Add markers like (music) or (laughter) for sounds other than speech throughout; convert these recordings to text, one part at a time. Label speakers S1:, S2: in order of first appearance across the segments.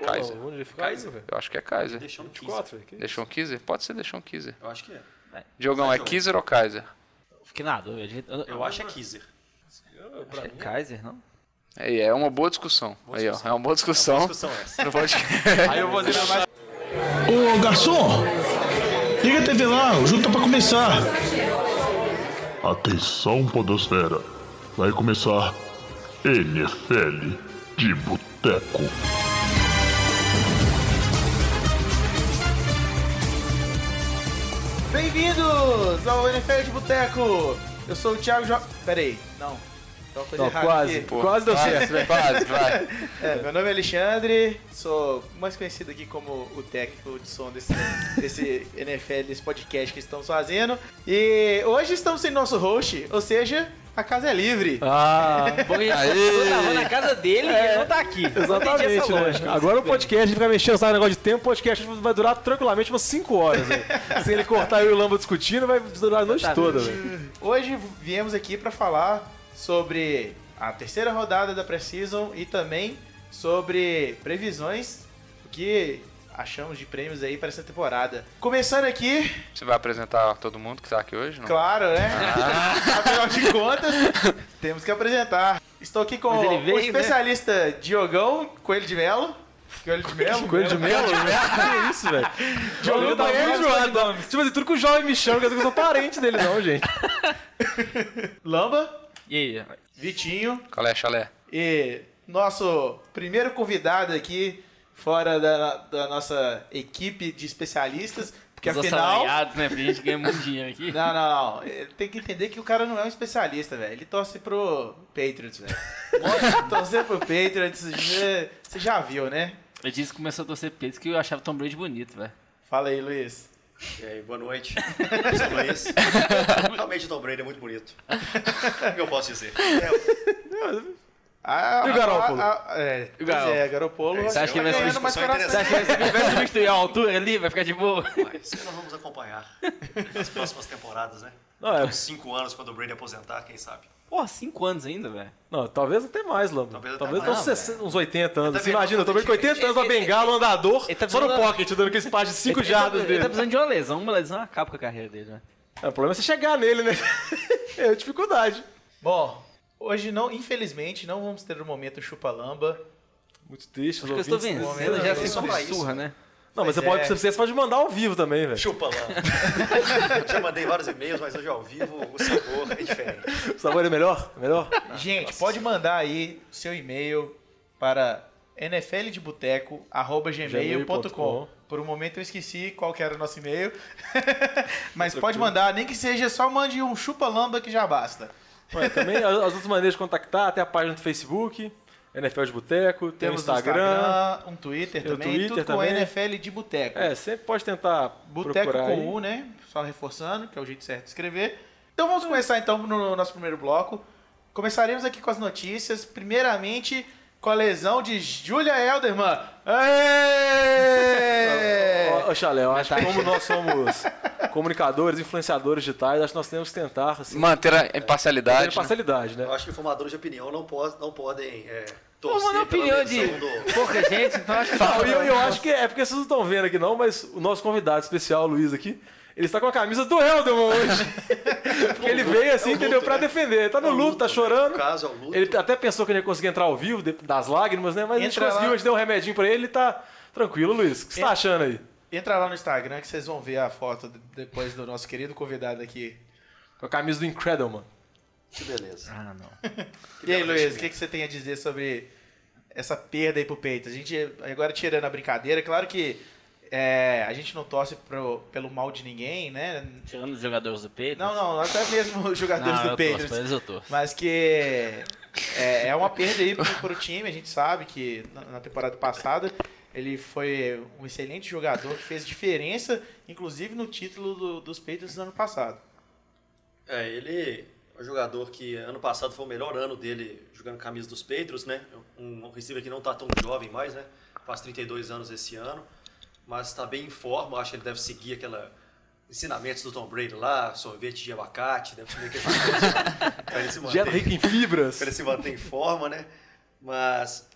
S1: Kaiser.
S2: Onde ele fica?
S3: Kaiser?
S1: Eu acho que é Kaiser.
S3: Deixou 15.
S2: 24, velho. Que-
S1: Deixou Kizer? Pode ser Deixou Kizer.
S3: Eu acho que é.
S1: Diogão, é. Kizer ou Kaiser?
S4: Fiquei na dúvida. Eu,
S3: Eu acho que é Kizer.
S4: acho que é Kaiser, não?
S1: É, é uma boa discussão. Aí, ó, é uma boa discussão.
S3: Discussão essa. (laughs)
S1: No podcast.
S2: Aí eu vou fazer mais.
S5: Ô garçom, liga a TV lá, o jogo tá pra começar.
S6: Atenção, Podosfera. Vai começar NFL de Boteco.
S7: Bem-vindos ao NFL de Boteco! Eu sou o Thiago Jo... Pera aí, não. Então coisa
S2: Não,
S7: errada
S2: quase.
S7: aqui.
S1: Pô,
S2: Quase deu certo, velho. (laughs)
S1: Quase, vai.
S7: É, meu nome é Alexandre, sou mais conhecido aqui como o técnico de som desse, desse NFL, desse podcast que estamos fazendo. E hoje estamos sem nosso host, ou seja, a casa é livre.
S2: Ah,
S4: eu tava na casa dele e ele não tá aqui.
S2: Exatamente, né?
S4: lógica.
S2: Agora o podcast, a gente fica mexendo sabe, negócio de tempo, o podcast vai durar tranquilamente umas 5 horas, (laughs) velho. Se ele cortar eu e o Lamba discutindo, vai durar a noite toda, velho.
S7: Hoje viemos aqui para falar sobre a terceira rodada da Precision e também sobre previsões, o que achamos de prêmios aí para essa temporada. Começando aqui,
S1: Você vai apresentar todo mundo que tá aqui hoje? Não?
S7: Claro, né? (laughs) Afinal de contas, temos que apresentar. Estou aqui com
S4: veio,
S7: o
S4: né?
S7: especialista Diogão Coelho de Melo. Coelho de Melo? (laughs)
S2: Coelho de melo? (laughs) que isso, velho? Jogando
S7: tá muito
S2: enjoado. Tipo assim, tudo que o jovem me chama, que eu sou parente dele, não, gente.
S7: Lamba,
S4: E aí?
S7: Vitinho
S1: Qual é, chalé?
S7: e nosso primeiro convidado aqui, fora da, da nossa equipe de especialistas. Porque
S4: Os
S7: afinal.
S4: né? Porque a gente ganha muito dinheiro aqui.
S7: Não, não, não. Tem que entender que o cara não é um especialista, velho. Ele torce pro Patriots, velho. (laughs) Torcer pro Patriots, você já viu, né?
S4: Ele disse que começou a torcer peito que eu achava o Tom Brady bonito, velho.
S7: Fala aí, Luiz.
S3: E aí, boa noite. Eu sou o Luiz. (laughs) Realmente o Tom Brady é muito bonito. O que eu posso dizer? (laughs) É,
S7: Ah,
S2: E o Garoppolo?
S7: ah, ah, é,
S4: o
S7: pois
S4: Garoppolo?
S7: é.
S3: Você
S4: acha que ele vai
S7: coração. (laughs)
S4: Você acha que substituir a altura ali? Vai ficar de boa?
S3: mas isso nós vamos acompanhar nas próximas temporadas, né?
S2: Não, é,
S3: Uns cinco anos quando o Brady aposentar, quem sabe?
S4: Porra, cinco anos ainda, velho.
S2: não, talvez até mais, Lamba.
S3: Talvez
S2: Talvez,
S3: até
S2: uns,
S4: mais,
S2: 60, uns 80 anos.
S3: Tá
S2: Você imagina, eu tô vendo com 80 anos, uma bengala, um andador,
S4: Ele tá
S2: só no pocket, dando aquele espaço de 5
S4: Ele tá-
S2: jardas
S4: Ele tá
S2: dele.
S4: precisando de uma lesão. Uma lesão acaba com a carreira dele, né?
S2: É, o problema é você chegar nele, né? (laughs) É a dificuldade.
S7: Bom, hoje não, infelizmente, não vamos ter o momento chupa-lamba.
S2: Muito triste, os
S4: Porque eu estou
S2: ouvintes.
S4: vencendo, já
S7: é
S4: se
S7: só pra isso,
S4: surra, né?
S2: Não, mas você
S7: Pois
S2: pode,
S7: é.
S2: você pode mandar ao vivo também, velho.
S3: Chupa lá. (laughs) Já mandei vários e-mails, mas hoje ao vivo o sabor é diferente.
S2: O sabor é melhor? É melhor?
S7: Gente, pode mandar aí seu e-mail para nfldeboteco.gmail.com
S2: gmail.com.
S7: Por um momento eu esqueci qual que era o nosso e-mail. (laughs) Mas pode mandar, nem que seja só mande um chupa-lamba que já basta.
S2: Ué, também as as outras maneiras de contactar, tem a página do Facebook, NFL de Boteco, tem o
S7: Temos
S2: Instagram.
S7: um Twitter também,
S2: Twitter
S7: tudo com
S2: também.
S7: NFL de Boteco.
S2: É, sempre pode tentar
S7: Boteco com
S2: aí.
S7: U, né? Só reforçando, que é o jeito certo de escrever. Então vamos começar então no nosso primeiro bloco. Começaremos aqui com as notícias. Primeiramente, com a lesão de Julia Elderman.
S2: Ô, Chalé, eu acho que como nós (laughs) somos comunicadores, influenciadores digitais, acho que nós temos que tentar, assim,
S1: Manter a
S2: ter
S1: imparcialidade. né?
S2: parcialidade, né?
S3: Eu acho que formadores de opinião não, pode, não podem é, torcer
S4: opinião de
S3: do...
S4: pouca gente, então acho que (laughs)
S2: Não, eu, eu acho que é porque vocês não estão vendo aqui não, mas o nosso convidado especial, o Luiz aqui, ele está com a camisa do Helderman hoje. (laughs) porque ele veio assim,
S3: É o
S2: entendeu?
S3: luto,
S2: Pra
S3: né?
S2: defender. Ele tá no
S3: É o
S2: luto, tá
S3: luto, né?
S2: chorando.
S3: No caso, é luto.
S2: Ele até pensou que ele ia conseguir entrar ao vivo, das lágrimas, né? Mas a gente
S7: Entra
S2: conseguiu,
S7: lá.
S2: a gente deu um remedinho pra ele e tá tranquilo, Luiz. O que você tá
S7: En-
S2: achando aí?
S7: Entra lá no Instagram que vocês vão ver a foto de- depois do nosso querido convidado aqui.
S2: Com a camisa do Incredible,
S3: Que beleza.
S4: Ah, não. (laughs)
S7: E aí, Luiz, o que, que você tem a dizer sobre essa perda aí pro peito? A gente, agora tirando a brincadeira, claro que é, a gente não torce pro- pelo mal de ninguém, né?
S4: Tirando os jogadores do peito.
S7: Não, não, até mesmo os jogadores
S4: Não,
S7: do
S4: torço.
S7: Mas que é, é uma perda aí pro, pro time, a gente sabe que na, na temporada passada ele foi um excelente jogador que fez diferença, inclusive no título do- dos Patriots do ano passado.
S3: É, ele é um jogador que ano passado foi o melhor ano dele jogando camisa dos Patriots, né? Um, um receiver que não tá tão jovem mais, né? Faz 32 anos esse ano, mas está bem em forma. Acho que ele deve seguir aquela ensinamentos do Tom Brady lá, sorvete de abacate, deve comer (laughs) para ele se manter,
S2: Dieta rica em fibras.
S3: ele se manter em forma, né? Mas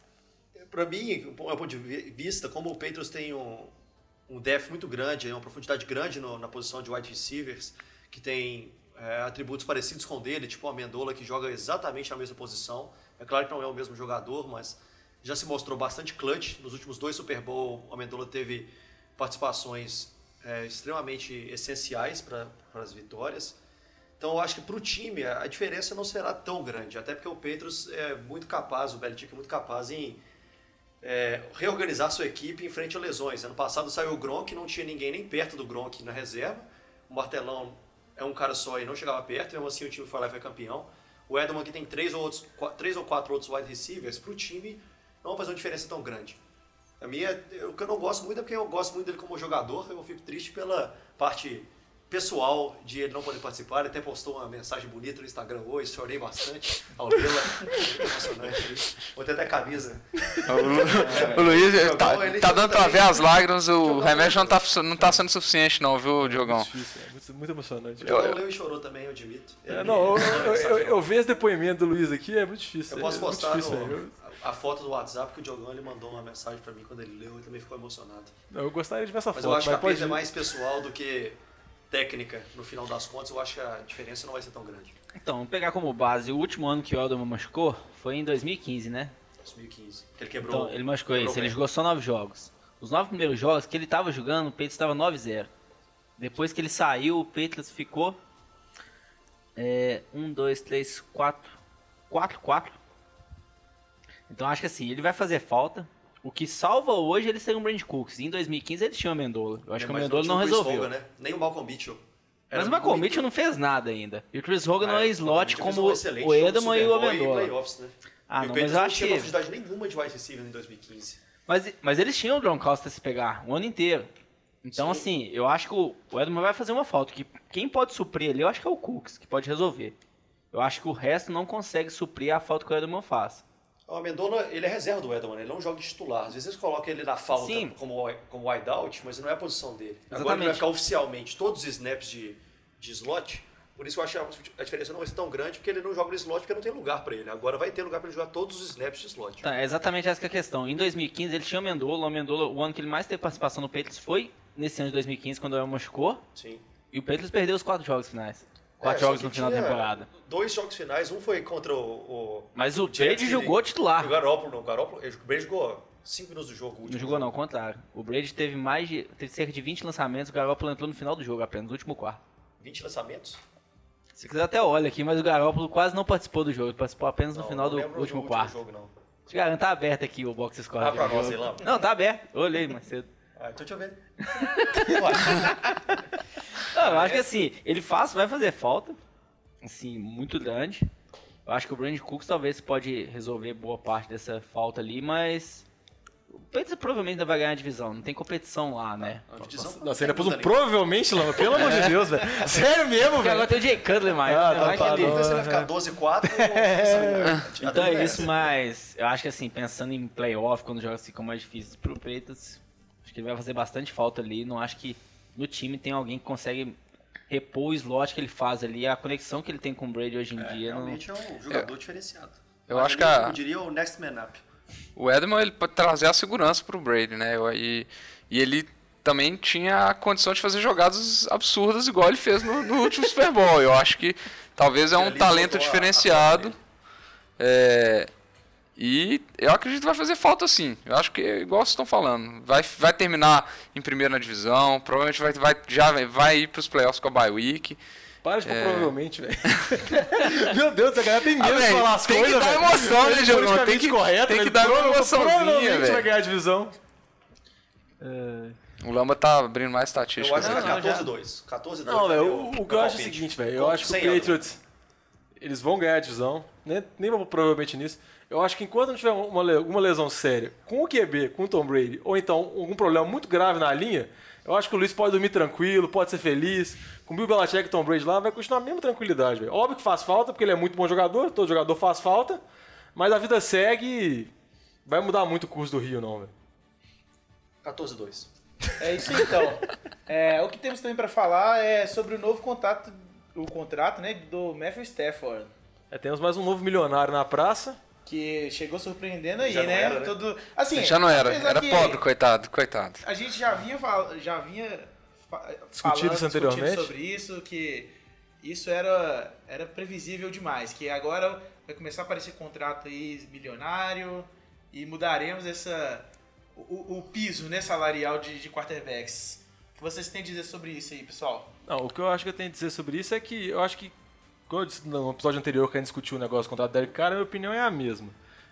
S3: Pra mim, do ponto de vi- vista, como o Patriots tem um, um depth muito grande, uma profundidade grande no- na posição de wide receivers, que tem é, atributos parecidos com o dele, tipo o Amendola, que joga exatamente na mesma posição. É claro que não é o mesmo jogador, mas já se mostrou bastante clutch. Nos últimos dois Super Bowl, o Amendola teve participações é, extremamente essenciais para as vitórias. Então eu acho que para o time a diferença não será tão grande, até porque o Patriots é muito capaz, o Belichick é muito capaz em é, reorganizar sua equipe em frente a lesões. Ano passado saiu o Gronk, não tinha ninguém nem perto do Gronk na reserva. O Martelão é um cara só e não chegava perto, mesmo assim o time foi lá e foi campeão. O Edelman que tem três ou, outros, três ou quatro outros wide receivers, para o time não vai fazer uma diferença tão grande. A minha, o que eu não gosto muito é porque eu gosto muito dele como jogador, eu fico triste pela parte pessoal de ele não poder participar. Ele até postou uma mensagem bonita no Instagram hoje, chorei bastante ao vê-la. (laughs) Muito emocionante. Vou ter até camisa.
S1: O, Lu- (laughs) o Luiz
S3: Diogão,
S1: tá,
S3: ele
S1: tá dando pra ver as lágrimas, o remédio não tá, não tá sendo suficiente não, viu, Diogão?
S2: Muito difícil, é muito, muito emocionante.
S3: O Diogão leu e chorou também, eu admito.
S2: É, não,
S3: me-
S2: eu, eu, eu, eu vejo esse depoimento do Luiz aqui, é muito difícil.
S3: Eu posso
S2: é
S3: postar
S2: difícil,
S3: no-. A, foto do WhatsApp que o Diogão ele mandou uma mensagem pra mim quando ele leu, ele também ficou emocionado.
S2: Eu, gostaria de ver essa
S3: Mas
S2: foto,
S3: eu acho que a
S2: mas pode
S3: perda é mais pessoal do que técnica no final das contas. Eu acho que a diferença não vai ser tão grande.
S4: Então, vamos pegar como base, o último ano que o Elderman machucou foi em 2015, né?
S3: 2015. Que ele quebrou.
S4: Então, ele machucou
S3: quebrou
S4: isso, ele jogou só 9 jogos. Os 9 primeiros jogos que ele tava jogando, o Patriots estava 9-0. Depois que ele saiu, o Patriots ficou é, 1, 2, 3, 4, 4, 4. Então acho que assim, ele vai fazer falta. O que salva hoje ele ser um Brand Cooks. Em 2015 ele tinha o Amendola. Eu acho que o
S3: Mas
S4: Amendola
S3: tinha
S4: não
S3: o Chris
S4: resolveu.
S3: Hogan, né? Nem o Malcolm Mitchell.
S4: Mas
S3: Era
S4: o Malcolm Mitchell não fez nada ainda. E o Chris Hogan não é slot como
S3: um
S4: o
S3: jogo de
S4: Edelman e o Amendola.
S3: né?
S4: Ah,
S3: e
S4: não, mas eu
S3: não
S4: acho
S3: tinha
S4: que...
S3: profundidade nenhuma de wide receiver em 2015.
S4: Mas, mas eles tinham o Gronkowski se pegar o ano inteiro. Então,
S3: Sim.
S4: assim, eu acho que o, o Edelman vai fazer uma falta. Que quem pode suprir ali, eu acho que é o Cooks, que pode resolver. Eu acho que o resto não consegue suprir a falta que o Edelman faz.
S3: O Amendola, ele é reserva do Edelman, ele não joga de titular. Às vezes eles colocam ele na falta
S4: Sim.
S3: como, como wideout, mas não é a posição dele. Agora ele vai
S4: Exatamente.
S3: ficar oficialmente todos os snaps de, de slot. Por isso eu acho que a diferença não vai ser tão grande, porque ele não joga no slot porque não tem lugar pra ele. Agora vai ter lugar pra ele jogar todos os snaps de slot.
S4: Tá, é exatamente essa que é a questão. Em 2015 ele tinha o Amendola. O Amendola, o ano que ele mais teve participação no Patriots foi nesse ano de 2015, quando o Elmo machucou.
S3: Sim.
S4: E o Patriots perdeu os quatro jogos finais. Quatro
S3: É,
S4: jogos no final da temporada.
S3: Dois jogos finais, um foi contra o. o
S4: Mas o
S3: Jets
S4: Brady jogou titular.
S3: O Garoppolo, não. O Garoppolo, o Brady jogou 5 minutos do jogo. o
S4: Não
S3: último
S4: jogou não, ao contrário. O Brady teve mais de. teve cerca de 20 lançamentos, o Garoppolo entrou no final do jogo apenas, no último quarto.
S3: 20 lançamentos?
S4: Se quiser até olha aqui, mas o Garoppolo quase não participou do jogo, ele participou apenas no
S3: Não,
S4: final
S3: não
S4: do último
S3: do
S4: quarto.
S3: jogo, não.
S4: Te garanto, tá aberto aqui o box score. Do
S3: pra nós aí lá.
S4: Não, tá aberto. Eu olhei mais cedo.
S3: Ah, então deixa eu ver. (laughs)
S4: Não, eu acho que assim, ele faz, vai fazer falta. Assim, muito grande. Eu acho que o Brand Cooks talvez pode resolver boa parte dessa falta ali, mas. O Patriots provavelmente ainda vai ganhar a divisão. Não tem competição lá, né?
S3: A divisão
S2: Nossa, você ainda pôs um provavelmente, Lama. Pelo amor de Deus, velho. (laughs) Sério mesmo, velho.
S4: agora tem o Jay Cutler mais.
S2: Ah,
S4: né?
S2: tá,
S4: Vai
S2: tá,
S4: que ele-
S2: não.
S3: Então você vai ficar 12-4 (laughs)
S4: Então é isso, mas eu acho que assim, pensando em playoff, quando os jogos ficam mais difíceis pro que ele vai fazer bastante falta ali. Não acho que no time tem alguém que consegue repor o slot que ele faz ali, a conexão que ele tem com o Brady hoje em dia. Não...
S3: Realmente é um jogador diferenciado.
S1: Eu
S3: Mas
S1: acho que a-
S3: Eu diria o next man up.
S1: O Edelman ele pode trazer a segurança pro Brady, né? E, e ele também tinha a condição de fazer jogadas absurdas igual ele fez no, no último Super Bowl. Eu acho que talvez é um talento
S3: botou a- a
S1: diferenciado. É, e eu acredito que vai fazer falta sim. Eu acho que, igual vocês estão falando, vai, vai terminar em primeira na divisão, provavelmente vai, vai, já vai- vai ir para os playoffs com a bye week.
S2: Para de
S1: É.
S2: provavelmente, velho. (laughs) Meu Deus, essa galera tem medo
S1: Ah,
S2: de falar as
S1: tem que
S2: coisas,
S1: dar
S2: velho.
S1: emoção, né,
S2: é
S1: Diogão? Tem que-
S2: correto,
S1: tem que
S2: velho.
S1: dar uma
S2: Prova-
S1: emoçãozinha,
S2: Provavelmente
S1: velho.
S2: vai ganhar a divisão.
S1: O Lamba tá abrindo mais
S3: Eu
S1: estatísticas.
S3: acho que
S4: Não,
S3: é
S4: não, já-
S3: 14-2. 14-2.
S2: Não, velho, o, o que eu acho é o seguinte, velho. Eu
S3: Com-
S2: acho que o. Patriots, eles vão ganhar a divisão. Nem, nem vou provavelmente nisso. Eu acho que enquanto não tiver uma, alguma lesão séria com o QB, com o Tom Brady, ou então algum problema muito grave na linha, eu acho que o Luiz pode dormir tranquilo, pode ser feliz. Com o Bill Belichick e Tom Brady lá, vai continuar a mesma tranquilidade, velho. Óbvio que faz falta, porque ele é muito bom jogador, todo jogador faz falta, mas a vida segue e vai mudar muito o curso do Rio, não, velho.
S3: 14-2.
S7: É isso então. É, o que temos também pra falar é sobre o novo contrato, o contrato, né, do Matthew Stafford.
S2: É, temos mais um novo milionário na praça.
S7: que chegou surpreendendo aí,
S3: Já não
S7: né?
S3: era, né?
S7: Todo, assim,
S1: Já não era, era pobre, coitado, coitado.
S7: A gente já vinha, fal- já vinha fa-
S2: Discutido
S7: falando,
S2: isso anteriormente.
S7: discutindo sobre isso, que isso era, era previsível demais, que agora vai começar a aparecer contrato aí milionário e mudaremos essa, o, o piso né, salarial de, de quarterbacks. O que vocês têm a dizer sobre isso aí, pessoal?
S2: Não, o que eu acho que eu tenho a dizer sobre isso é que eu acho que, como eu disse no episódio anterior que a gente discutiu o negócio contra o Derek Carr, a minha opinião é a mesma.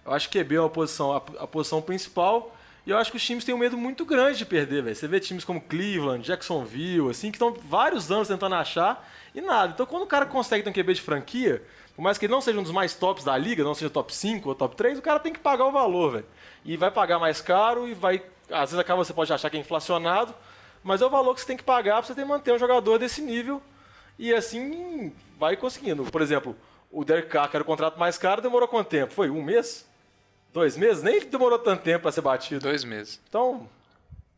S2: Eu acho que QB é uma posição, a, a posição principal e eu acho que os times têm um medo muito grande de perder, velho. Você vê times como Cleveland, Jacksonville, assim, que estão vários anos tentando achar e nada. Então quando o cara consegue ter um QB de franquia, por mais que ele não seja um dos mais tops da liga, não seja top 5 ou top 3, o cara tem que pagar o valor, velho. E vai pagar mais caro e vai. Às vezes acaba você pode achar que é inflacionado, mas é o valor que você tem que pagar para você ter manter um jogador desse nível e assim vai conseguindo. Por exemplo, o Derek Carr, que era o contrato mais caro, demorou quanto tempo? Foi um mês? Dois meses? Nem demorou tanto tempo para ser batido.
S1: Dois meses.
S2: Então,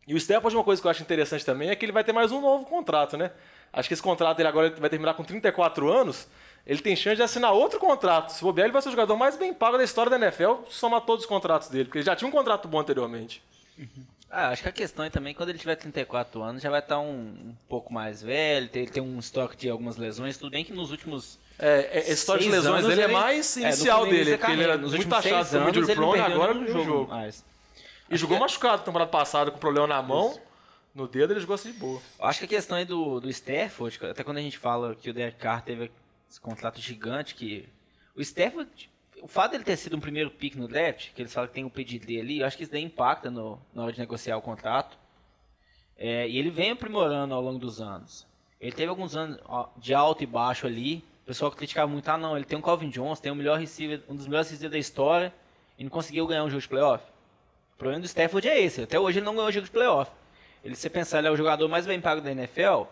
S2: e o Stafford, uma coisa que eu acho interessante também é que ele vai ter mais um novo contrato, né? Acho que esse contrato dele agora vai terminar com 34 anos. Ele tem chance de assinar outro contrato. Se bobear, ele vai ser o jogador mais bem pago da história da NFL, somar todos os contratos dele, porque ele já tinha um contrato bom anteriormente.
S4: Ah, acho que a questão é também quando ele tiver 34 anos já vai estar um, um pouco mais velho, ele tem um estoque de algumas lesões, tudo bem que nos últimos
S2: É, é, história de lesões dele é
S4: ele-
S2: mais
S4: é, no
S2: inicial
S4: começo
S2: dele, porque ele era
S4: nos
S2: muito taxado
S4: seis
S2: como
S4: anos,
S2: injury
S4: ele não
S2: prone, agora no jogo.
S4: Mas
S2: E jogou machucado na temporada passada com problema na mão. No dedo ele jogou assim de boa.
S4: acho que a questão aí do, do Stafford, até quando a gente fala que o Derek Carr teve esse contrato gigante, que o Stafford, o fato dele ter sido um primeiro pick no draft, que eles falam que tem um pedigree ali, eu acho que isso daí impacta no, na hora de negociar o contrato. É, e ele vem aprimorando ao longo dos anos. Ele teve alguns anos de alto e baixo ali. O pessoal criticava muito, ah não, ele tem um Calvin Johnson, tem o melhor receiver, um dos melhores receivers da história, e não conseguiu ganhar um jogo de playoff. O problema do Stafford é esse, até hoje ele não ganhou um jogo de playoff. Ele, se você pensar, ele é o jogador mais bem pago da NFL,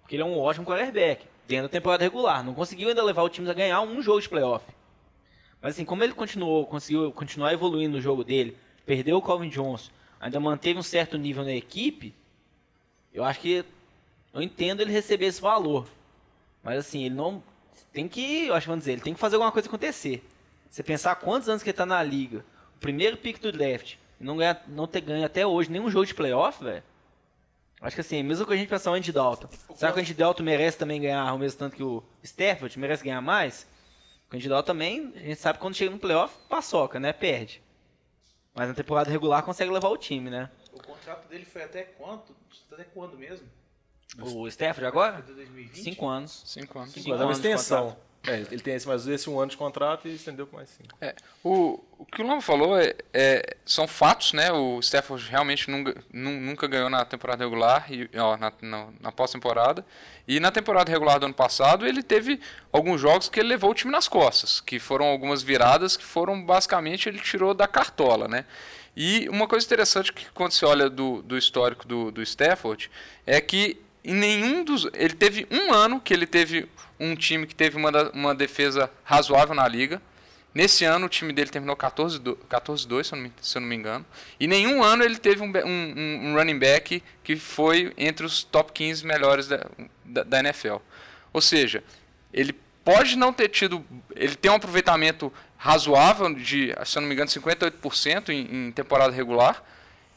S4: porque ele é um ótimo quarterback, dentro da temporada regular. Não conseguiu ainda levar o time a ganhar um jogo de playoff. Mas assim, como ele continuou, conseguiu continuar evoluindo no jogo dele, perdeu o Calvin Johnson, ainda manteve um certo nível na equipe, eu acho que eu entendo ele receber esse valor. Mas assim, ele não tem que, eu acho vamos dizer, ele tem que fazer alguma coisa acontecer. Você pensar quantos anos que ele tá na liga, o primeiro pick do draft, e não, ganhar, não ter ganho até hoje nenhum jogo de playoff, velho. Acho que assim, mesmo que a gente pensar o Andy Dalton. Será que o Andy Dalton merece também ganhar o mesmo tanto que o Stafford? Merece ganhar mais? O também, a gente sabe que quando chega no playoff, paçoca, né? Perde. Mas na temporada regular consegue levar o time, né?
S7: O contrato dele foi até quanto? Até quando mesmo?
S4: O Stafford agora?
S7: Até 2020?
S4: Cinco anos.
S1: Cinco anos.
S4: Cinco
S2: Mas é uma
S4: anos de
S2: extensão. É, ele tem esse, mais esse um ano de contrato e estendeu com mais cinco.
S1: É, o, o que o Lama falou é, é- são fatos, né? O Stafford realmente nunca, nu- nunca ganhou na temporada regular, e, ó, na, na, na pós-temporada. E na temporada regular do ano passado, ele teve alguns jogos que ele levou o time nas costas, que foram algumas viradas que foram basicamente ele tirou da cartola, né? E uma coisa interessante que quando você olha do, do histórico do, do Stafford é que em nenhum dos. Ele teve um ano que ele teve um time que teve uma, uma defesa razoável na liga. Nesse ano o time dele terminou 14-2, 14 se, eu se eu não me engano. E nenhum ano ele teve um, um- um- um running back que foi entre os top 15 melhores da, da, da NFL. Ou seja, ele pode não ter tido. Ele tem um aproveitamento razoável de, se eu não me engano, 58% em, em temporada regular.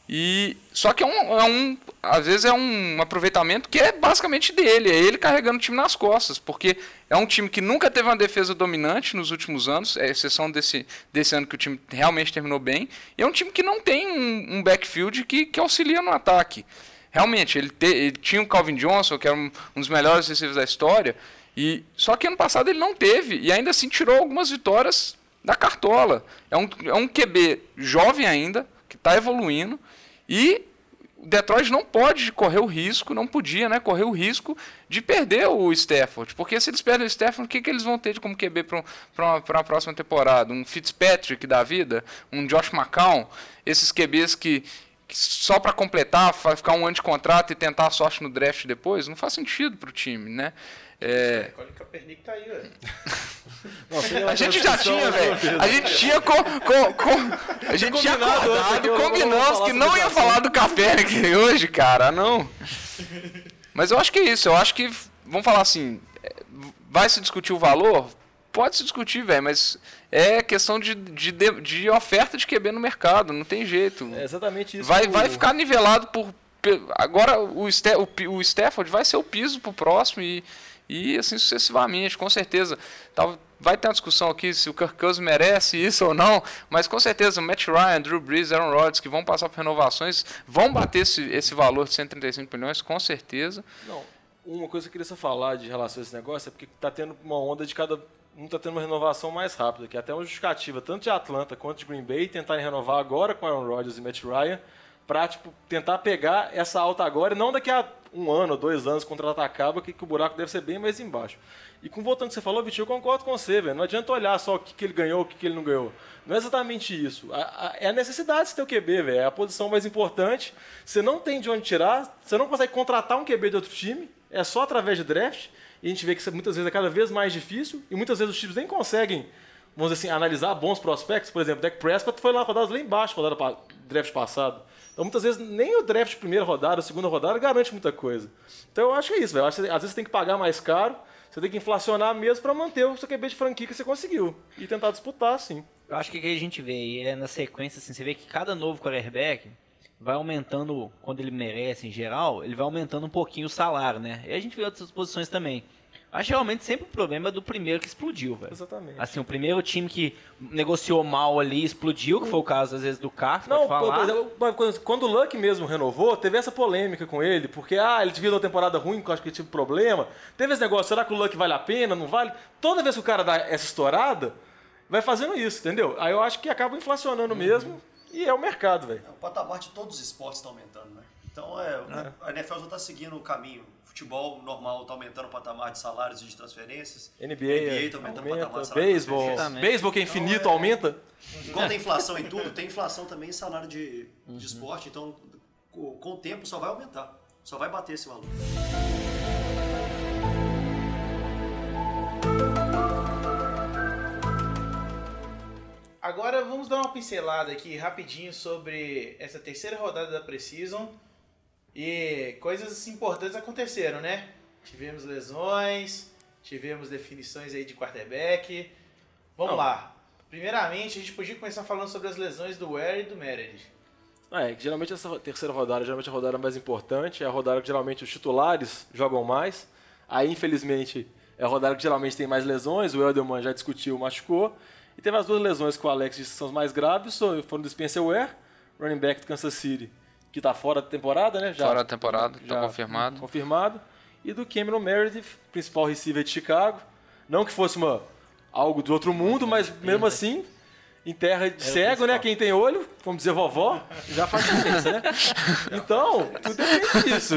S1: E só que é um, é um, às vezes é um aproveitamento que é basicamente dele, é ele carregando o time nas costas, porque é um time que nunca teve uma defesa dominante nos últimos anos, é exceção desse, desse ano que o time realmente terminou bem, e é um time que não tem um, um backfield que, que auxilia no ataque. Realmente, ele, te- ele tinha o Calvin Johnson, que era um, um dos melhores receivers da história, e só que ano passado ele não teve, e ainda assim tirou algumas vitórias da cartola. É um, é um QB jovem ainda, que está evoluindo, e Detroit não pode correr o risco, não podia, né, correr o risco de perder o Stafford, porque se eles perdem o Stafford, o que, que eles vão ter de como QB para uma, pra próxima temporada? Um Fitzpatrick da vida? Um Josh McCown? Esses QBs que, que só para completar, ficar um ano de contrato e tentar a sorte no draft depois, não faz sentido para o time, né? É,
S7: Colin Kaepernick tá aí, velho. (laughs)
S1: a gente já tinha, velho. A gente tinha co, co, co- a gente tinha acordado, combinamos que não ia falar do café aqui hoje, cara, não. (laughs) Mas eu acho que é isso, eu acho que vamos falar assim, é, vai se discutir o valor, pode se discutir, velho, mas é questão de, de, de, oferta de QB no mercado, não tem jeito.
S2: É exatamente isso.
S1: Vai, vai ficar nivelado por. Agora o, Ste, o Stafford vai ser o piso pro próximo e, e assim sucessivamente, com certeza. Tal- vai ter uma discussão aqui se o Kirk Cousins merece isso ou não, mas com certeza Matt Ryan, Drew Brees, Aaron Rodgers, que vão passar por renovações, vão bater esse, esse valor de 135 milhões, com certeza.
S2: Não, uma coisa que eu queria só falar de relação a esse negócio é porque tá tendo uma onda de cada. Um tá tendo uma renovação mais rápida, que é até uma justificativa, tanto de Atlanta quanto de Green Bay, tentarem renovar agora com Aaron Rodgers e Matt Ryan, pra tipo, tentar pegar essa alta agora e não daqui a um ano dois anos, o acaba, que, que o buraco deve ser bem mais embaixo. E com voltando ao que você falou, Vitinho, eu concordo com você, velho. Não adianta olhar só o que, que ele ganhou, o que, que ele não ganhou. Não é exatamente isso. A- a- é a necessidade de ter o QB, velho. É a posição mais importante. Você não tem de onde tirar, você não consegue contratar um QB de outro time, é só através de draft. E a gente vê que muitas vezes é cada vez mais difícil, e muitas vezes os times nem conseguem, vamos dizer assim, analisar bons prospectos. Por exemplo, Dak Prescott foi lá rodado lá embaixo, rodada draft passado. Então muitas vezes nem o draft de primeira rodada, segunda rodada garante muita coisa. Então eu acho que é isso, velho. Às vezes você tem que pagar mais caro, você tem que inflacionar mesmo para manter o seu QB de franquia que você conseguiu. E tentar disputar, sim.
S4: Eu acho que o que a gente vê aí é na sequência, assim, você vê que cada novo quarterback vai aumentando, quando ele merece em geral, ele vai aumentando um pouquinho o salário, né? E a gente vê outras posições também. Acho que realmente sempre o problema é do primeiro que explodiu, velho.
S2: Exatamente.
S4: Assim, o primeiro time que negociou mal ali explodiu, que foi o caso às vezes do Carlos,
S2: Não,
S4: pode
S2: por,
S4: falar.
S2: por exemplo, quando- o Luck mesmo renovou, teve essa polêmica com ele, porque ah, ele devia uma temporada ruim, que eu acho que ele tive problema. Teve esse negócio, será que o Luck vale a pena, não vale? Toda vez que o cara dá essa estourada, vai fazendo isso, entendeu? Aí eu acho que acaba inflacionando mesmo, e é o mercado, velho.
S3: É, O patamar de todos os esportes está aumentando, né? Então é, a NFL já está seguindo o caminho. Futebol normal está aumentando o patamar de salários e de transferências.
S2: NBA,
S3: NBA tá aumentando o patamar
S2: aumenta,
S3: de salário de
S2: beisebol, beisebol que é infinito
S3: Então, é-
S2: aumenta.
S3: Igual tem inflação em tudo, tem inflação também em salário de, de esporte. Então, co- com o tempo, só vai aumentar. Só vai bater esse valor.
S7: Agora vamos dar uma pincelada aqui rapidinho sobre essa terceira rodada da Precision. E coisas importantes aconteceram, né? Tivemos lesões, tivemos definições aí de quarterback. Vamos
S2: Não.
S7: lá. Primeiramente, a gente podia começar falando sobre as lesões do Ware e do Meredith.
S2: É, que geralmente essa terceira rodada, geralmente a rodada mais importante, é a rodada que geralmente os titulares jogam mais. Aí, infelizmente, é a rodada que geralmente tem mais lesões, o Elderman já discutiu, machucou. E teve as duas lesões que o Alex disse que são as mais graves, foram foram do Spencer Ware, running back do Kansas City, que está fora da temporada, né? Já,
S1: Fora da temporada, tá
S2: já
S1: confirmado.
S2: Confirmado. E do Cameron Meredith, principal receiver de Chicago. Não que fosse uma, algo do outro mundo, mas mesmo assim, em terra de cego, né? Quem tem olho, vamos dizer vovó, já faz diferença, né? (laughs) Então, tudo depende disso.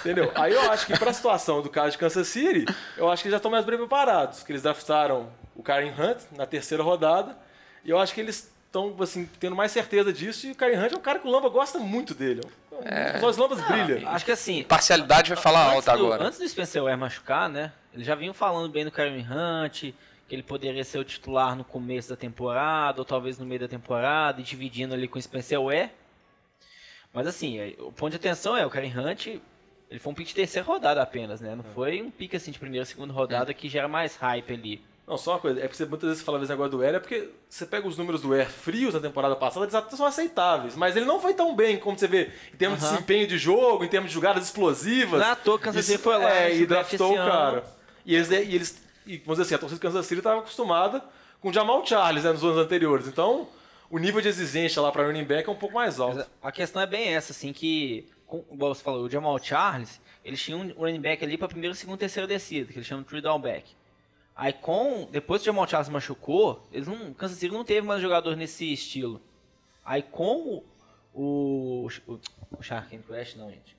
S2: Entendeu? Aí eu acho que para a situação do caso de Kansas City, eu acho que eles já estão mais bem preparados. Que eles draftaram o Karen Hunt na terceira rodada. E eu acho que eles estão assim, tendo mais certeza disso. E o Karen Hunt é um cara que o Lamba gosta muito dele. É. Os Lambas brilham.
S4: Acho que assim,
S1: Parcialidade vai falar alto agora.
S4: Antes do Spencer Ware machucar, né? Eles já vinham falando bem do Karen Hunt, que ele poderia ser o titular no começo da temporada, ou talvez no meio da temporada, e dividindo ali com o Spencer Ware. Mas assim, é, o ponto de atenção é, o Karen Hunt, ele foi um pick de terceira rodada apenas, né? Não foi um pick assim de primeira, segunda rodada que gera mais hype ali.
S2: Não, só uma coisa, é porque você, muitas vezes você fala esse negócio do Air, é porque você pega os números do Air frios na temporada passada, eles são aceitáveis, mas ele não foi tão bem como você vê em termos de
S4: Aham.
S2: desempenho de jogo, em termos de jogadas explosivas.
S4: Que Kansas City foi lá
S2: É,
S4: nesse
S2: e draftou o cara. E eles, e eles e, vamos dizer assim, a torcida de Kansas City estava acostumada com o Jamal Charles né, nos anos anteriores, então o nível de exigência lá para running back é um pouco mais alto.
S4: A questão é bem essa, assim, que, com, igual você falou, o Jamal Charles, eles tinham um running back ali para primeira, segunda, terceira descida, que eles chamam de three down back. Aí com, depois que o Jamal Charles machucou, eles não, Kansas City não teve mais jogador nesse estilo. Aí com o, o, o Shark Crash, não, gente.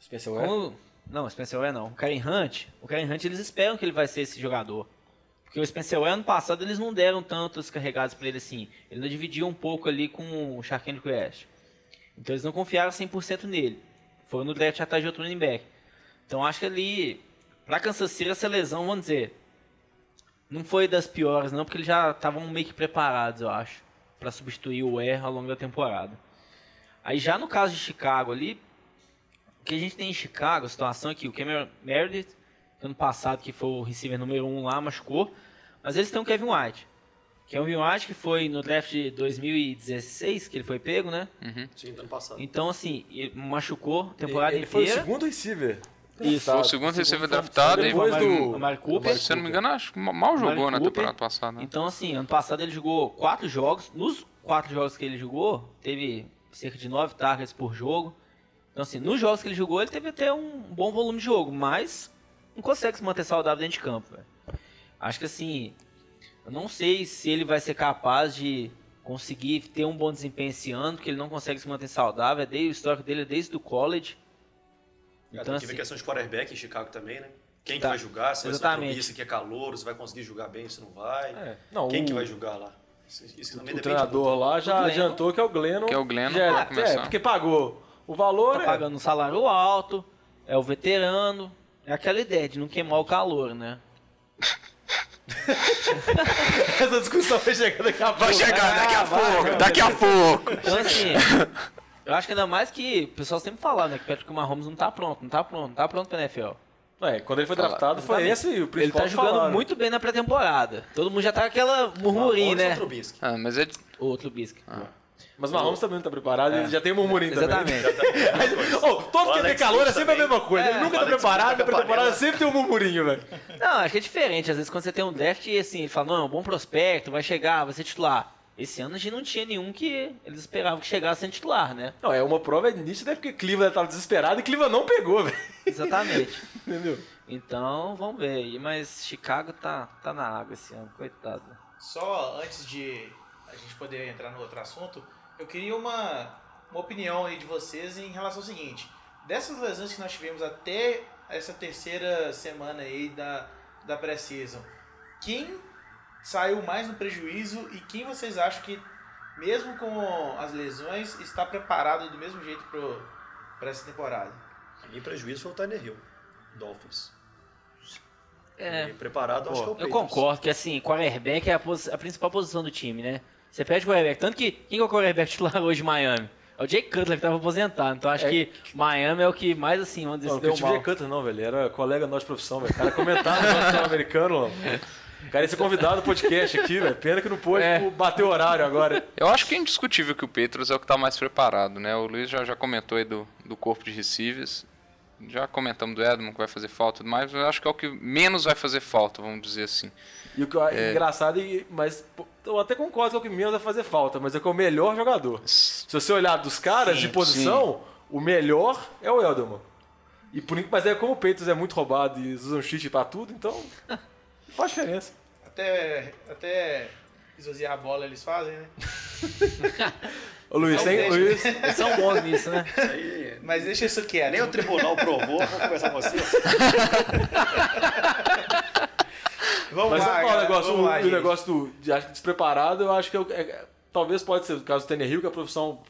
S2: Spencer Ware.
S4: Não, o Spencer Ware não. O Karen Hunt, o Karen Hunt eles esperam que ele vai ser esse jogador. Porque o Spencer Ware ano passado eles não deram tantos carregados para ele assim. Ele ainda dividiu um pouco ali com o Shark Crash. Então eles não confiaram 100% nele. Foram no draft atrás de outro running back. Então acho que ali, pra Kansas City, essa lesão, vamos dizer, não foi das piores não, porque eles já estavam meio que preparados, eu acho, para substituir o Ware ao longo da temporada. Aí já no caso de Chicago ali, o que a gente tem em Chicago, a situação é que o Cameron Meredith, ano passado, que foi o receiver número 1 um lá, machucou. Mas eles têm o Kevin White. Kevin White que foi no draft de 2016, que ele foi pego, né?
S3: Sim, ano passado.
S4: Então, assim, ele machucou a temporada
S2: Ele foi o
S4: inteira.
S2: segundo receiver.
S4: Isso.
S1: Foi o segundo receiver draftado e,
S2: Depois do...
S4: O Mark Cooper.
S1: se eu não me engano, acho que mal jogou na
S4: Cooper.
S1: temporada passada. né?
S4: Então, assim, ano passado ele jogou quatro jogos. Nos quatro jogos que ele jogou, teve cerca de nove targets por jogo. Então, assim, nos jogos que ele jogou, ele teve até um bom volume de jogo, mas não consegue se manter saudável dentro de campo, velho. Acho que, assim, eu não sei se ele vai ser capaz de conseguir ter um bom desempenho esse ano, porque ele não consegue se manter saudável. É desde, o histórico dele é desde o college.
S3: Então, tem que ver
S4: assim,
S3: questão de quarterback em Chicago também, né? Quem
S4: Tá.
S3: que vai julgar? Se vai ser
S4: Exatamente.
S3: o Trubisky, que é calor, se vai conseguir julgar bem, se não vai.
S2: É, não,
S3: Quem
S2: o,
S3: que vai julgar lá? Isso, isso
S2: o treinador lá já adiantou que é o Glennon.
S1: Que é o Glennon,
S2: Já
S1: pra
S2: é,
S1: começar.
S2: é, porque pagou o valor,
S4: tá
S2: é,
S4: pagando um salário alto, é o veterano. É aquela ideia de não queimar o calor, né? (laughs)
S2: essa discussão vai chegar daqui a pouco.
S1: Vai chegar daqui a
S4: Ah, vai,
S1: pouco,
S4: vai.
S1: daqui a pouco.
S4: Então, assim, eu acho que ainda mais que o pessoal sempre fala, né? Que o Patrick Mahomes não tá pronto, não tá pronto, não tá pronto pra NFL.
S2: É, quando ele foi draftado, foi
S4: Exatamente.
S2: esse o
S4: Ele
S2: principal
S4: tá
S2: que
S4: jogando
S2: falaram.
S4: muito bem na pré-temporada. Todo mundo já tá com aquela
S3: ou
S4: né?
S3: Trubisky?
S1: Ah, mas ele,
S4: O Trubisky.
S2: Mas o Mahomes também não tá preparado, ele já tem murmurinho também.
S4: Exatamente. (laughs)
S2: Oh, todo que tem calor é sempre a
S3: também.
S2: mesma coisa. ele
S4: É.
S2: nunca
S3: O
S2: tá preparado,
S3: Smith
S2: na
S3: tá
S2: pré-temporada sempre tem um murmurinho, velho.
S4: Não, acho que é diferente. Às vezes quando você tem um draft e assim, fala, não, é um bom prospecto, vai chegar, vai ser titular. Esse ano a gente não tinha nenhum que eles esperavam que chegasse sem titular, né?
S2: Não, é uma prova nítida porque Cleveland tava desesperado e Cleveland não pegou, velho.
S4: Exatamente. (laughs)
S2: Entendeu?
S4: Então, vamos ver aí. Mas Chicago tá, tá na água esse ano, coitado.
S7: Só antes de a gente poder entrar no outro assunto, eu queria uma, uma opinião aí de vocês em relação ao seguinte. Dessas lesões que nós tivemos até essa terceira semana aí da, da pré-season, quem saiu mais no prejuízo e quem vocês acham que, mesmo com as lesões, está preparado do mesmo jeito para essa temporada?
S3: Mim, prejuízo foi o Tyler Hill, Dolphins.
S4: É,
S3: E preparado, acho que é o
S4: eu concordo que assim, quarterback é a, a principal posição do time, né? Você perde o quarterback. Tanto que, quem que é o quarterback titular hoje em Miami? É o Jake Cutler que tava aposentado. Então acho
S2: É.
S4: que Miami é o que mais assim, vamos dizer,
S2: Não,
S4: se deu mal.
S2: Cutter não, velho. Era colega nosso de profissão, velho. O cara comentava no americano, (laughs) mano. Cara ser convidado no podcast aqui, velho. Pena que não pôde
S4: É.
S2: tipo, bater o horário agora.
S1: eu acho que é indiscutível que o Petros é o que tá mais preparado, né? O Luiz já, já comentou aí do, do corpo de receivers. Já comentamos do Edmund que vai fazer falta e tudo mais, mas eu acho que é o que menos vai fazer falta, vamos dizer assim.
S2: E o que eu- engraçado, e- mas eu até concordo que é o que menos vai fazer falta, mas é que é o melhor jogador. Se você olhar dos caras de posição, o melhor é o Elderman. E por, mas é como o Peitos é muito roubado e usam cheat pra tudo, então (laughs) faz diferença.
S7: Até, até esvaziar a bola eles fazem, né? (laughs)
S2: Ô Luiz, tem,
S7: deixa.
S2: Luiz, (laughs)
S4: Eles são bons nisso, né?
S3: Aí,
S7: Mas deixa isso quieto.
S3: nem o tribunal provou, vamos conversar com vocês. (laughs)
S7: Vamos
S2: Mas
S7: lá, galera,
S2: negócio,
S7: vamos
S2: o,
S7: lá,
S2: o negócio do, de acho que despreparado, eu acho que eu- é- talvez pode ser o caso do Tanner Hill, que é a profissão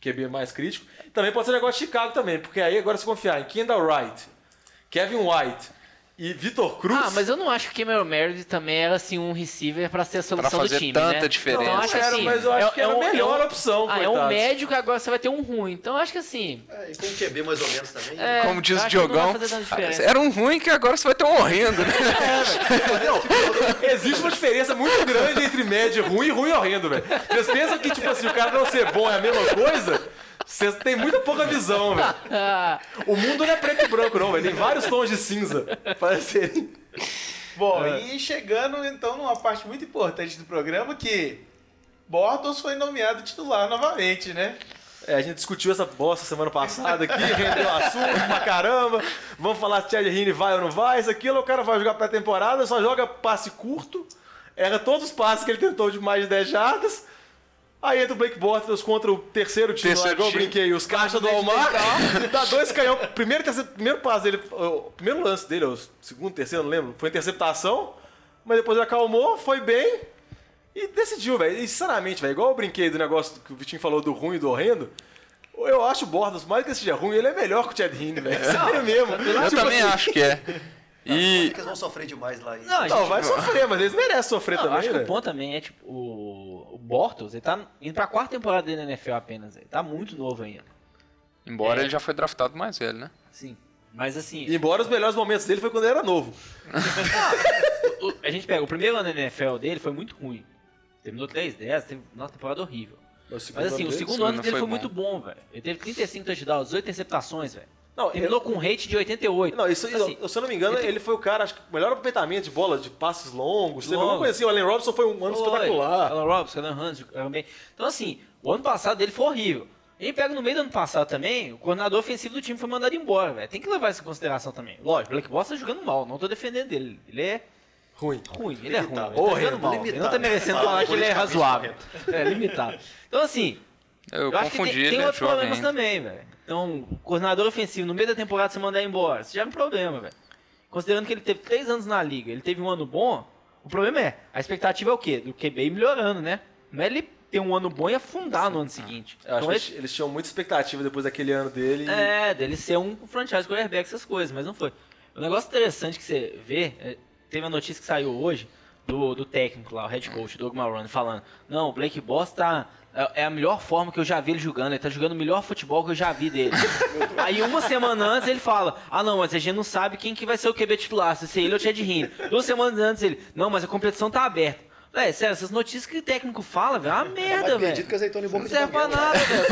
S2: QB mais crítico. Também pode ser o negócio de Chicago também, porque aí agora se confiar em Kendall Wright, Kevin White e Vitor Cruz.
S4: Ah, mas eu não acho que Cameron Meredith também era assim um receiver pra ser a solução
S1: fazer
S4: do time,
S1: tanta
S4: né?
S1: diferença.
S4: Eu acho
S2: Era,
S4: assim,
S2: mas eu acho
S4: é-
S2: que era
S4: é
S2: a
S4: um-
S2: melhor
S4: é um-
S2: opção,
S4: Ah, é um que agora você vai ter um ruim. Então eu acho que assim.
S3: É, e com o QB mais ou menos também.
S4: é,
S1: Como diz o
S4: não
S1: Diogão, era um ruim que agora você vai ter um horrendo, né? (laughs)
S2: Existe uma diferença muito grande entre médio ruim e ruim e horrendo, velho. Vocês pensam que, tipo assim, o cara não ser bom é a mesma coisa? Vocês têm muita pouca visão, velho. (laughs) O mundo não é preto e branco, não, velho. Tem vários tons de cinza para serem.
S7: Bom,
S2: É.
S7: e chegando então numa parte muito importante do programa que Bortles foi nomeado titular novamente, né?
S2: É, a gente discutiu essa bosta semana passada aqui, rendeu assunto pra caramba. Vamos falar se Chad Heaney vai ou não vai, isso aquilo. O cara vai jogar pré-temporada, só joga passe curto, erra todos os passes que ele tentou de mais de 10 jardas. Aí entra o Blake Bortles contra o terceiro time,
S1: Terceiro
S2: lá, igual eu brinquei, os caixas do Almar, (laughs) dá dois canhão. Primeiro, terceiro, primeiro passe dele, o primeiro lance dele, o segundo, terceiro, não lembro, foi interceptação, mas depois ele acalmou, foi bem e decidiu, velho. E sinceramente, velho, igual eu brinquei do negócio que o Vitinho falou do ruim e do horrendo, eu acho o Bortles, mais que seja ruim, ele é melhor que o Chad Heaney, velho. (laughs) Sério mesmo.
S1: Eu
S2: Tipo
S1: também
S2: assim,
S1: acho que é. E
S3: Eles vão sofrer demais lá.
S4: não, a
S2: Não,
S4: gente-
S2: vai sofrer, mas eles merecem sofrer
S4: Não, eu
S2: também,
S4: acho que o
S2: velho.
S4: ponto também é, tipo, o Bortles, ele tá indo pra quarta temporada dele na NFL apenas. Ele tá muito novo ainda.
S1: embora
S4: É.
S1: ele já foi draftado mais velho, né?
S4: Sim. Mas assim,
S2: Embora os melhores momentos dele foi quando ele era novo. (laughs)
S4: a gente pega, o primeiro ano da NFL dele foi muito ruim. Terminou 3-10, teve uma temporada horrível. Mas assim, o segundo
S1: segundo
S4: ano dele
S1: foi
S4: foi,
S1: bom.
S4: muito bom, velho. Ele teve 35 touchdowns, 18 interceptações, velho.
S2: Não,
S4: Terminou
S2: eu-
S4: com um rate de 88.
S2: Não, isso,
S4: Assim,
S2: eu- se eu não me engano, ele, foi o cara, acho que o melhor aproveitamento de bola, de passes longos. Teve alguma coisa assim, o Allen Robinson foi um ano
S4: Foi.
S2: espetacular.
S4: Alan Robinson, Alan Hans. Então, assim, o ano passado dele foi horrível. A gente pega no meio do ano passado também, o coordenador ofensivo do time foi mandado embora, velho. Tem que levar isso em consideração também. Lógico, o Black Boss tá jogando mal, não tô defendendo ele. Ele é
S2: Ruim.
S4: ruim, ele é ruim.
S3: Limitado.
S4: Ele tá
S2: Horrendo,
S4: jogando mal. Ele não
S3: limitado.
S4: tá merecendo
S3: Fala
S4: falar que ele é razoável. É, limitado. Então, assim,
S1: Eu,
S4: eu acho que
S1: confundi
S4: tem,
S1: ele,
S4: tem outros problemas também, velho. Então, coordenador ofensivo, no meio da temporada, você mandar embora, isso já é um problema, velho. Considerando que ele teve três anos na liga, ele teve um ano bom, o problema é, a expectativa é o quê? Do QB melhorando, né? Não é ele ter um ano bom e afundar no ano seguinte.
S2: Eu acho
S4: Então,
S2: eles, eles tinham muita expectativa depois daquele ano dele.
S4: é, dele ser um franchise quarterback, essas coisas, mas não foi. O negócio interessante que você vê, é, teve uma notícia que saiu hoje do, do técnico lá, o head coach, Doug Marrone, falando: Não, o Blake Boss tá. É é a melhor forma que eu já vi ele jogando, ele tá jogando o melhor futebol que eu já vi dele. (laughs) Aí uma semana antes ele fala: Ah, não, mas a gente não sabe quem que vai ser o QB titular, se ser ele ou o Chad Hinn. Duas semanas antes ele: Não, mas a competição tá aberta. É, sério, essas notícias que o técnico fala, velho, é uma merda, velho.
S3: que azeitona em boca
S4: Não serve pra nada, velho.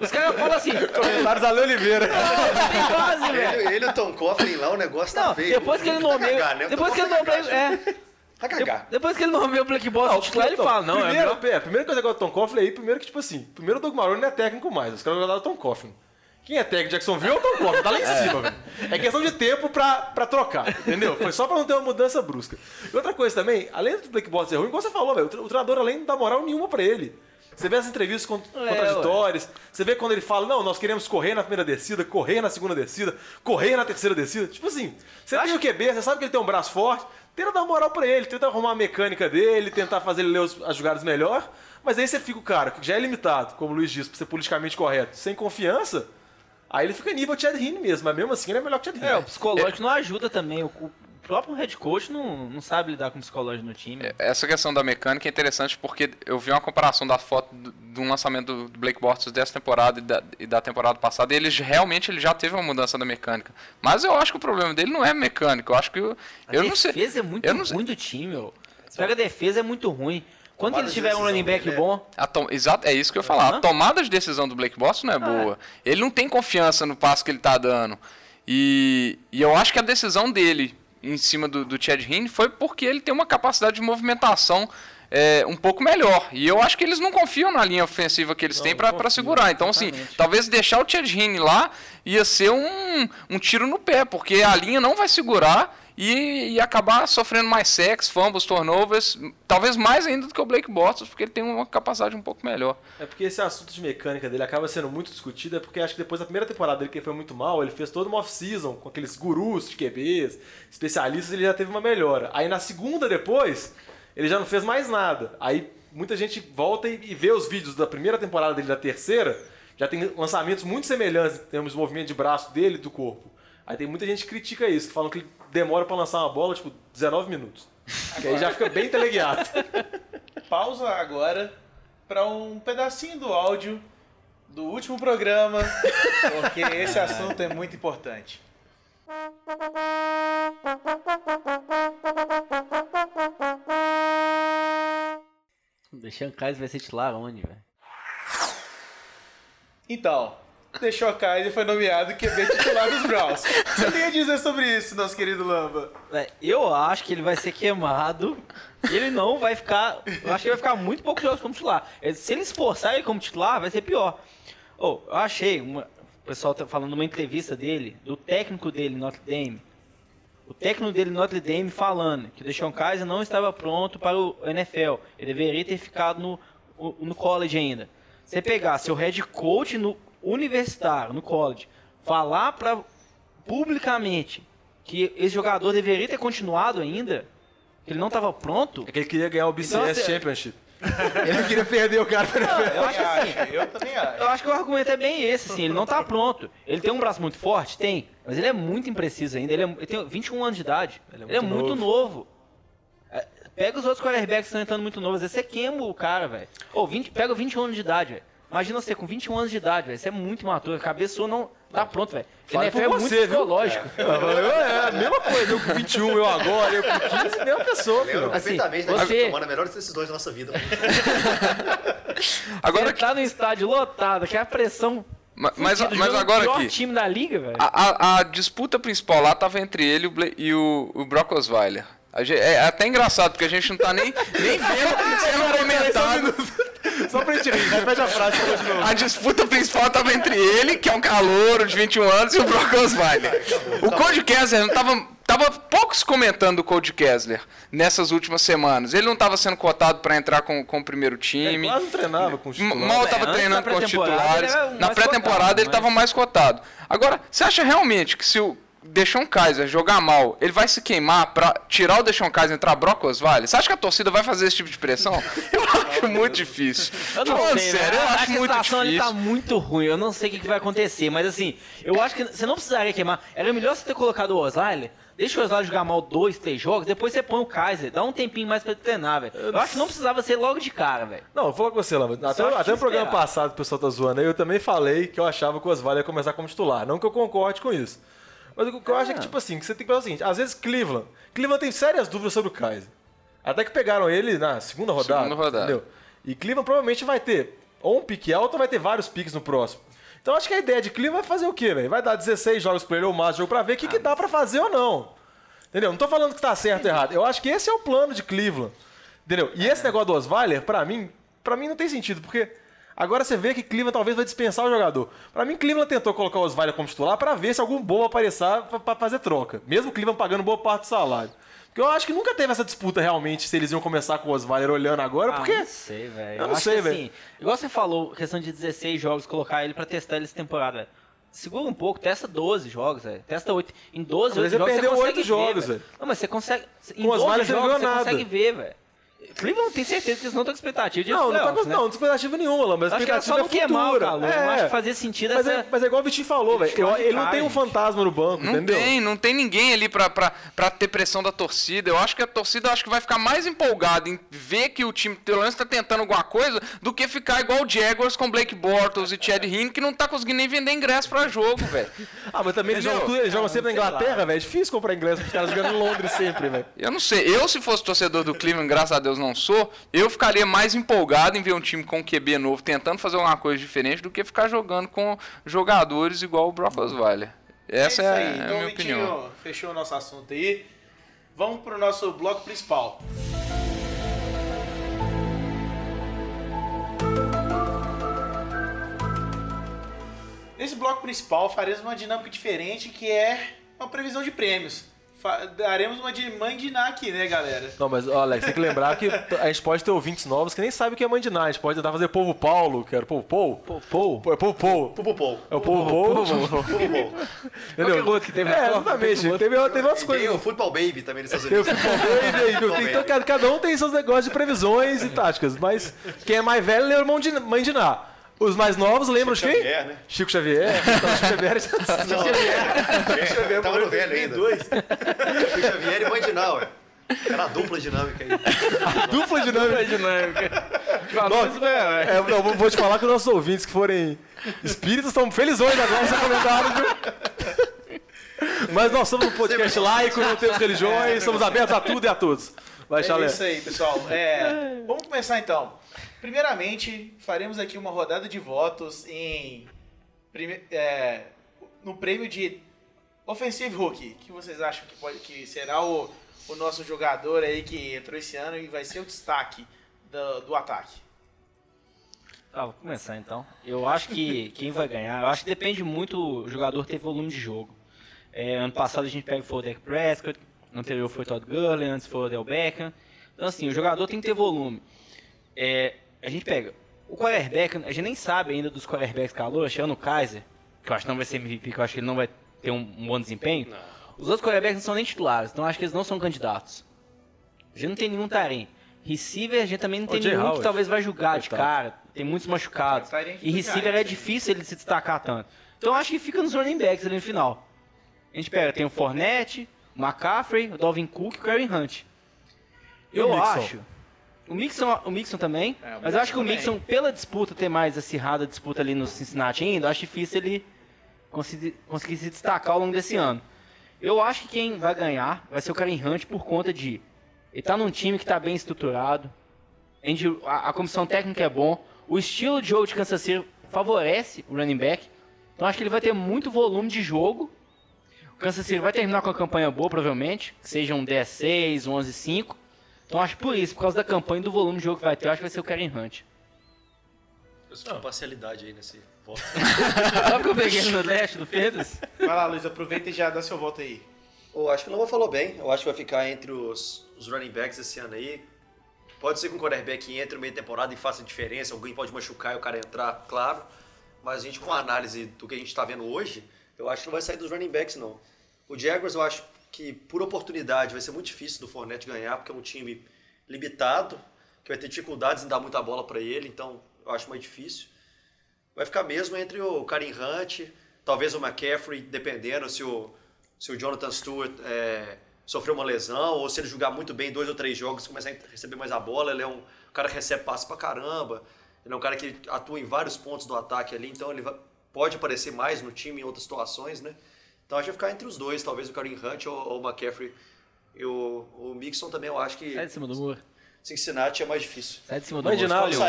S4: Os caras caras falam assim. (laughs)
S2: Comentários da Ale Oliveira.
S4: "Não, quase, velho.
S3: Ele, ele e o Tom Coughlin lá, o negócio tá
S4: Não,
S3: feio.
S4: depois que ele
S3: Tá
S4: nomeia.
S3: cagar, né?
S4: Depois que ele
S3: tá
S4: nomeia. É,
S3: Tá cagar.
S4: depois que ele nomeia o Black Boss titular, ele fala, não, é
S2: primeiro, é, a primeira coisa que eu Tom Coughlin aí, primeiro que, tipo assim, primeiro o Doug Marrone não é técnico mais, os caras jogaram o Tom Coughlin. Quem é técnico de Jacksonville é o Tom Coughlin, tá lá em cima, velho. É questão de tempo pra, pra trocar, entendeu? Foi só pra não ter uma mudança brusca. E outra coisa também, além do Black Boss ser ruim, igual você falou, velho, o tre- o treinador além não dá moral nenhuma pra ele. Você vê as entrevistas con- contraditórias, você vê quando ele fala, não, nós queremos correr na primeira descida, correr na segunda descida, correr na terceira descida. Tipo assim, você tem o QB, você sabe que ele tem um braço forte, tenta dar moral pra ele, tenta arrumar a mecânica dele, tentar fazer ele ler os- as jogadas melhor, mas aí você fica o cara, que já é limitado, como o Luiz disse, pra ser politicamente correto, sem confiança, aí ele fica nível Chad Hinn mesmo, mas mesmo assim ele é melhor que Chad Hinn.
S4: É, o psicológico não ajuda também. O próprio head coach não, não sabe lidar com o psicológico no time.
S1: Essa questão da mecânica é interessante porque eu vi uma comparação da foto do- de um lançamento do Blake Bortles dessa temporada e da, e da temporada passada. E ele realmente ele já teve uma mudança da mecânica. Mas eu acho que o problema dele não é mecânico. Eu acho que eu,
S4: A
S1: eu não sei.
S4: defesa é muito
S1: eu não sei.
S4: ruim do time, meu. Você pega a defesa, é muito ruim. Quando
S3: de
S4: tiverem um running back
S3: dele é-
S4: bom,
S1: Exato, é isso que eu ia falar.
S4: Aham.
S1: A tomada de decisão do Blake Boston não é boa. Ele não tem confiança no passo que ele tá dando. E, e eu acho que a decisão dele em cima do, do Chad Hinn foi porque ele tem uma capacidade de movimentação é, um pouco melhor. E eu acho que eles não confiam na linha ofensiva que eles têm pra pra segurar. Então, assim, talvez deixar o Chad Hinn lá ia ser um, um tiro no pé, porque a linha não vai segurar e, e acabar sofrendo mais sacks, fumbles, turnovers, talvez mais ainda do que o Blake Bortles, porque ele tem uma capacidade um pouco melhor.
S2: É porque esse assunto de mecânica dele acaba sendo muito discutido, é porque acho que depois da primeira temporada dele, que foi muito mal, ele fez toda uma off-season com aqueles gurus de QBs, especialistas, ele já teve uma melhora. Aí na segunda depois, ele já não fez mais nada. Aí muita gente volta e, e vê os vídeos da primeira temporada dele da terceira, já tem lançamentos muito semelhantes em termos de movimento de braço dele e do corpo. Aí tem muita gente que critica isso, que falam que ele demora pra lançar uma bola, tipo, 19 minutos. Que aí já fica bem teleguiado. (laughs)
S7: Pausa agora para um pedacinho do áudio do último programa, porque esse assunto é muito importante.
S4: o Deshaun Kaiser vai ser titular onde, velho?
S7: Então, deixou a Kaiser foi nomeado QB titular dos Browns. Você tem a dizer sobre isso, nosso querido Lamba?
S4: Véi, Eu acho que ele vai ser queimado. Ele não vai ficar. Eu acho que ele vai ficar muito poucos jogos como titular. Eh, Se ele esforçar ele como titular, vai ser pior. Oh, eu achei. Uma, o pessoal tá falando numa entrevista dele, do técnico dele, Notre Dame. O técnico dele, Notre Dame, falando que o Deshaun Kaiser não estava pronto para o NFL. Ele deveria ter ficado no, o- no college ainda. Você pegar seu head coach no universitário, no college, falar para publicamente que esse jogador deveria ter continuado ainda, que ele não estava pronto,
S2: É que ele queria ganhar o BCS
S4: Então, assim,
S2: Championship. (laughs) Ele não queria perder o cara pra NFL.
S4: eu acho assim,
S7: Eu também acho.
S4: eu acho que o argumento é bem esse, assim, ele não tá pronto. Ele tem um braço muito forte? Tem, mas ele é muito impreciso ainda, ele, é- ele tem 21 anos de idade, ele é muito, novo. É, Pega os outros quarterbacks que estão entrando muito novos, às vezes você queima o cara, velho. Ou 20, pega 21 anos de idade, velho. Imagina você com 21 anos de idade, velho. Você é muito imaturo. A cabeça não tá pronto, velho. NFL é muito
S2: você, viu?
S4: psicológico.
S2: Eu, é a mesma coisa, eu com 21, eu agora, eu com 15, mesma pessoa,
S3: Lembro
S2: filho.
S4: Assim,
S3: perfeitamente da
S4: você-
S3: tomando a melhor decisões da nossa vida. (laughs)
S1: Agora,
S4: Você tá no estádio lotado, que é a pressão.
S1: ma- mas, mas
S4: jogando
S1: agora aqui,
S4: time da liga, velho.
S1: a, a- a disputa principal lá tava entre ele e o o, o Brock Osweiler. É até engraçado, porque a gente não tá nem, nem vendo (laughs) sendo comentado.
S2: Só pra gente rir, repete a frase pra de novo.
S1: A disputa principal tava entre ele, que é um calouro de 21 anos, e o Brock Osweiler. O Cody Kessler não tava. Tava poucos comentando o Cody Kessler nessas últimas semanas. Ele não tava sendo cotado para entrar com, com o primeiro
S2: Ele
S1: time.
S2: quase não treinava com o titular.
S1: Mal
S4: É,
S1: tava
S4: antes
S1: treinando com os titulares.
S4: ele
S1: Na pré-temporada ele
S4: mas-
S1: tava mais cotado. Agora, você acha realmente que se o Deixon Kaiser jogar mal, ele vai se queimar pra tirar o Deixon Kaiser e entrar Brock Osweiler? Você acha que a torcida vai fazer esse tipo de pressão? Eu (laughs) acho muito difícil.
S4: Eu não
S1: Falando
S4: sei,
S1: sério,
S4: velho.
S1: eu
S4: a
S1: acho muito
S4: situação ali
S1: difícil.
S4: tá muito ruim. Eu não sei o que, que vai acontecer, mas assim, eu acho que você não precisaria queimar. Era melhor você ter colocado o Osweiler. Deixa o Osweiler jogar mal dois, três jogos, depois você põe o Kaiser. Dá um tempinho mais pra ele treinar, velho. Eu acho que não precisava ser logo de cara, velho.
S2: Não, vou falar com você, Lama. Até,
S4: eu
S2: até no programa
S4: esperar.
S2: passado, o pessoal tá zoando aí, eu também falei que eu achava que o Osvaldo ia começar como titular. Não que eu concorde com isso. Mas o que eu acho é que, tipo assim, que você tem que pensar o seguinte: às vezes Cleveland. Cleveland tem sérias dúvidas sobre o Kaiser. Até que pegaram ele na segunda rodada.
S1: Segunda rodada.
S2: Entendeu? E Cleveland provavelmente vai ter ou um pique alto ou vai ter vários piques no próximo. Então acho que a ideia de Cleveland vai fazer o quê, velho? Vai dar 16 jogos pra ele ou mais jogo pra ver o que, que dá pra fazer ou não. Entendeu? Não tô falando que tá certo ou errado. Eu acho que esse é o plano de Cleveland. Entendeu? E esse negócio do Osweiler, pra mim, pra mim não tem sentido, porque agora você vê que Cleveland talvez vai dispensar o jogador. Pra mim, Cleveland tentou colocar o Osweiler como titular pra ver se algum bom aparecer pra, pra fazer troca. Mesmo Cleveland pagando boa parte do salário. Porque eu acho que nunca teve essa disputa realmente se eles iam começar com o Osweiler olhando agora,
S4: Ah,
S2: porque.
S4: não sei, velho.
S2: Eu não
S4: acho
S2: sei,
S4: que,
S2: velho.
S4: Assim, igual você falou, questão de 16 jogos, colocar ele pra testar ele essa temporada. velho. Segura um pouco, testa 12 jogos, velho. Testa 8. Em 12
S2: Mas
S4: oito
S2: ele
S4: jogos
S2: perdeu
S4: você consegue
S2: oito
S4: ver,
S2: jogos,
S4: velho. Não, mas você consegue. Em
S2: Com o
S4: 12
S2: Osweiler você não
S4: jogos você
S2: nada.
S4: consegue ver, velho. Cleveland tem certeza que eles não estão com expectativa de
S2: Não, não tá com,
S4: né?
S2: não, não tem expectativa nenhuma, Lama, mas a
S4: Acho que era
S2: expectativa
S4: só
S2: é
S4: não queimar o calor.
S2: É.
S4: Eu acho que fazia sentido
S2: Mas
S4: essa...
S2: é, mas é igual o Vitinho falou, velho. Ele não tem um fantasma no banco,
S1: Não
S2: entendeu?
S1: tem, não tem ninguém ali pra, pra, pra ter pressão da torcida. Eu acho que a torcida acho que vai ficar mais empolgada em ver que o time pelo menos tá tentando alguma coisa do que ficar igual o Jaguars com Blake Bortles e Chad Hinn que não tá conseguindo nem vender ingresso pra jogo, velho.
S2: Ah, mas também eles jogam, tudo, eles jogam sempre na. Inglaterra, velho. É difícil comprar ingresso pros caras jogando em Londres sempre, velho.
S1: Eu não sei. Eu, se fosse torcedor do Cleveland, graças a Deus não sou, eu ficaria mais empolgado em ver um time com QB novo tentando fazer alguma coisa diferente do que ficar jogando com jogadores igual o Brock Osweiler. Essa é, é
S7: aí.
S1: a
S7: Então,
S1: minha
S7: Vitinho,
S1: opinião.
S7: fechou o nosso assunto aí. Vamos pro nosso bloco principal. Nesse bloco principal, faremos uma dinâmica diferente que é uma previsão de prêmios. Daremos uma de mandinar aqui, né, galera?
S2: Não, mas, Alex, tem que lembrar que a gente pode ter ouvintes novos que nem sabem o que é mandinar. A gente pode tentar fazer povo Paulo, que era povo Pou. Pou? É povo Pou.
S3: Pupupou.
S2: É o povo Pou.
S3: Pupupou.
S2: Entendeu?
S4: outro que teve
S2: É, exatamente.
S4: teve
S2: outras
S3: Tem
S2: coisas.
S3: o Football Baby também nos Estados
S2: Tem o
S3: Unidos.
S2: futebol baby? Tem- então, cada, cada um tem seus negócios de previsões e táticas, mas quem é mais velho lembra mão de mandinar. Os mais novos lembram de
S3: Chico
S2: quem?
S3: Xavier, né?
S2: Chico Xavier. Então, Chico Xavier já
S3: Não, Xavier tava no velho ainda. Chico Xavier e Mãe Dinal, ué. Era a dupla dinâmica aí. (laughs)
S2: dupla dinâmica. (laughs) Nossa, é, não, vou- vou te falar que os nossos ouvintes que forem espíritas estão felizões agora nesse comentário, viu? (laughs) Mas nós somos um podcast laico, não temos religiões, somos abertos a tudo e a todos. Vai,
S7: É
S2: Chalé.
S7: isso aí, pessoal. É, vamos começar então. Primeiramente, faremos aqui uma rodada de votos em é, no prêmio de Offensive Rookie. que vocês acham que, pode, que será o, o nosso jogador aí que entrou esse ano e vai ser o destaque do, do ataque?
S4: Tá, vou começar então. Eu acho que quem vai ganhar, eu acho que depende muito do jogador ter volume de jogo. É, ano passado a gente pega o Dak Prescott, anterior foi Todd Gurley, antes foi o Odell Beckham. Então assim, o jogador tem que ter volume. É, a gente pega o quarterback, a gente nem sabe ainda dos quarterbacks calor, achando o Kaiser, que eu acho que não vai ser MVP, que eu acho que ele não vai ter um, um bom desempenho. Os outros quarterbacks não são nem titulares, então eu acho que eles não são candidatos. A gente não tem nenhum tarém. Receiver, a gente também não tem nenhum
S2: Howard.
S4: que talvez vai julgar de cara. Tem muitos machucados. E receiver é difícil ele se destacar tanto. Então eu acho que fica nos running backs ali no final. A gente pega, tem o Fournette, o McCaffrey, o Dalvin Cook e o Karen Hunt. Eu acho. O Mixon, o Mixon também.
S7: É, o
S4: mas eu acho que o
S7: Mixon
S4: Mixon, pela disputa, ter mais acirrada a disputa ali no Cincinnati ainda, eu acho difícil ele conseguir, conseguir se destacar ao longo desse ano. Eu acho que quem vai ganhar vai ser o Karen Hunt por conta de ele tá num time que tá bem estruturado, a, a comissão técnica é bom, o estilo de jogo de Kansas City favorece o running back, então acho que ele vai ter muito volume de jogo. O Kansas City vai terminar com uma campanha boa, provavelmente, que seja um 10-6, um 11-5. Então acho por isso, por causa da campanha e do volume de jogo que vai ter, eu acho que vai ser o Karen Hunt.
S3: Eu senti parcialidade aí nesse voto. (laughs)
S4: Sabe que eu peguei no leste do Pedras?
S7: Vai lá, Luiz, aproveita e já dá seu voto aí.
S3: Eu acho que o Lamba falou bem. Eu acho que vai ficar entre os, os running backs esse ano aí. Pode ser que um quarterback entre no meio da temporada e faça diferença. Alguém pode machucar e o cara entrar, claro. Mas a gente, com a análise do que a gente está vendo hoje, eu acho que não vai sair dos running backs, não. O Jaguars, eu acho que por oportunidade vai ser muito difícil do Fournette ganhar, porque é um time limitado, que vai ter dificuldades em dar muita bola para ele. Então, eu acho mais difícil. Vai ficar mesmo entre o Karim Hunt, talvez o McCaffrey, dependendo se o, se o Jonathan Stewart é, sofreu uma lesão ou se ele jogar muito bem dois ou três jogos, começar a receber mais a bola. Ele é um cara que recebe passe pra caramba. Ele é um cara que atua em vários pontos do ataque ali, então ele vai- pode aparecer mais no time em outras situações, né? Então acho que vai ficar entre os dois, talvez o Karim Hunt ou, ou o McCaffrey. E o, o Mixon também eu acho que
S4: Sai de cima do muro.
S3: Cincinnati é mais difícil.
S4: Sai de cima do muro.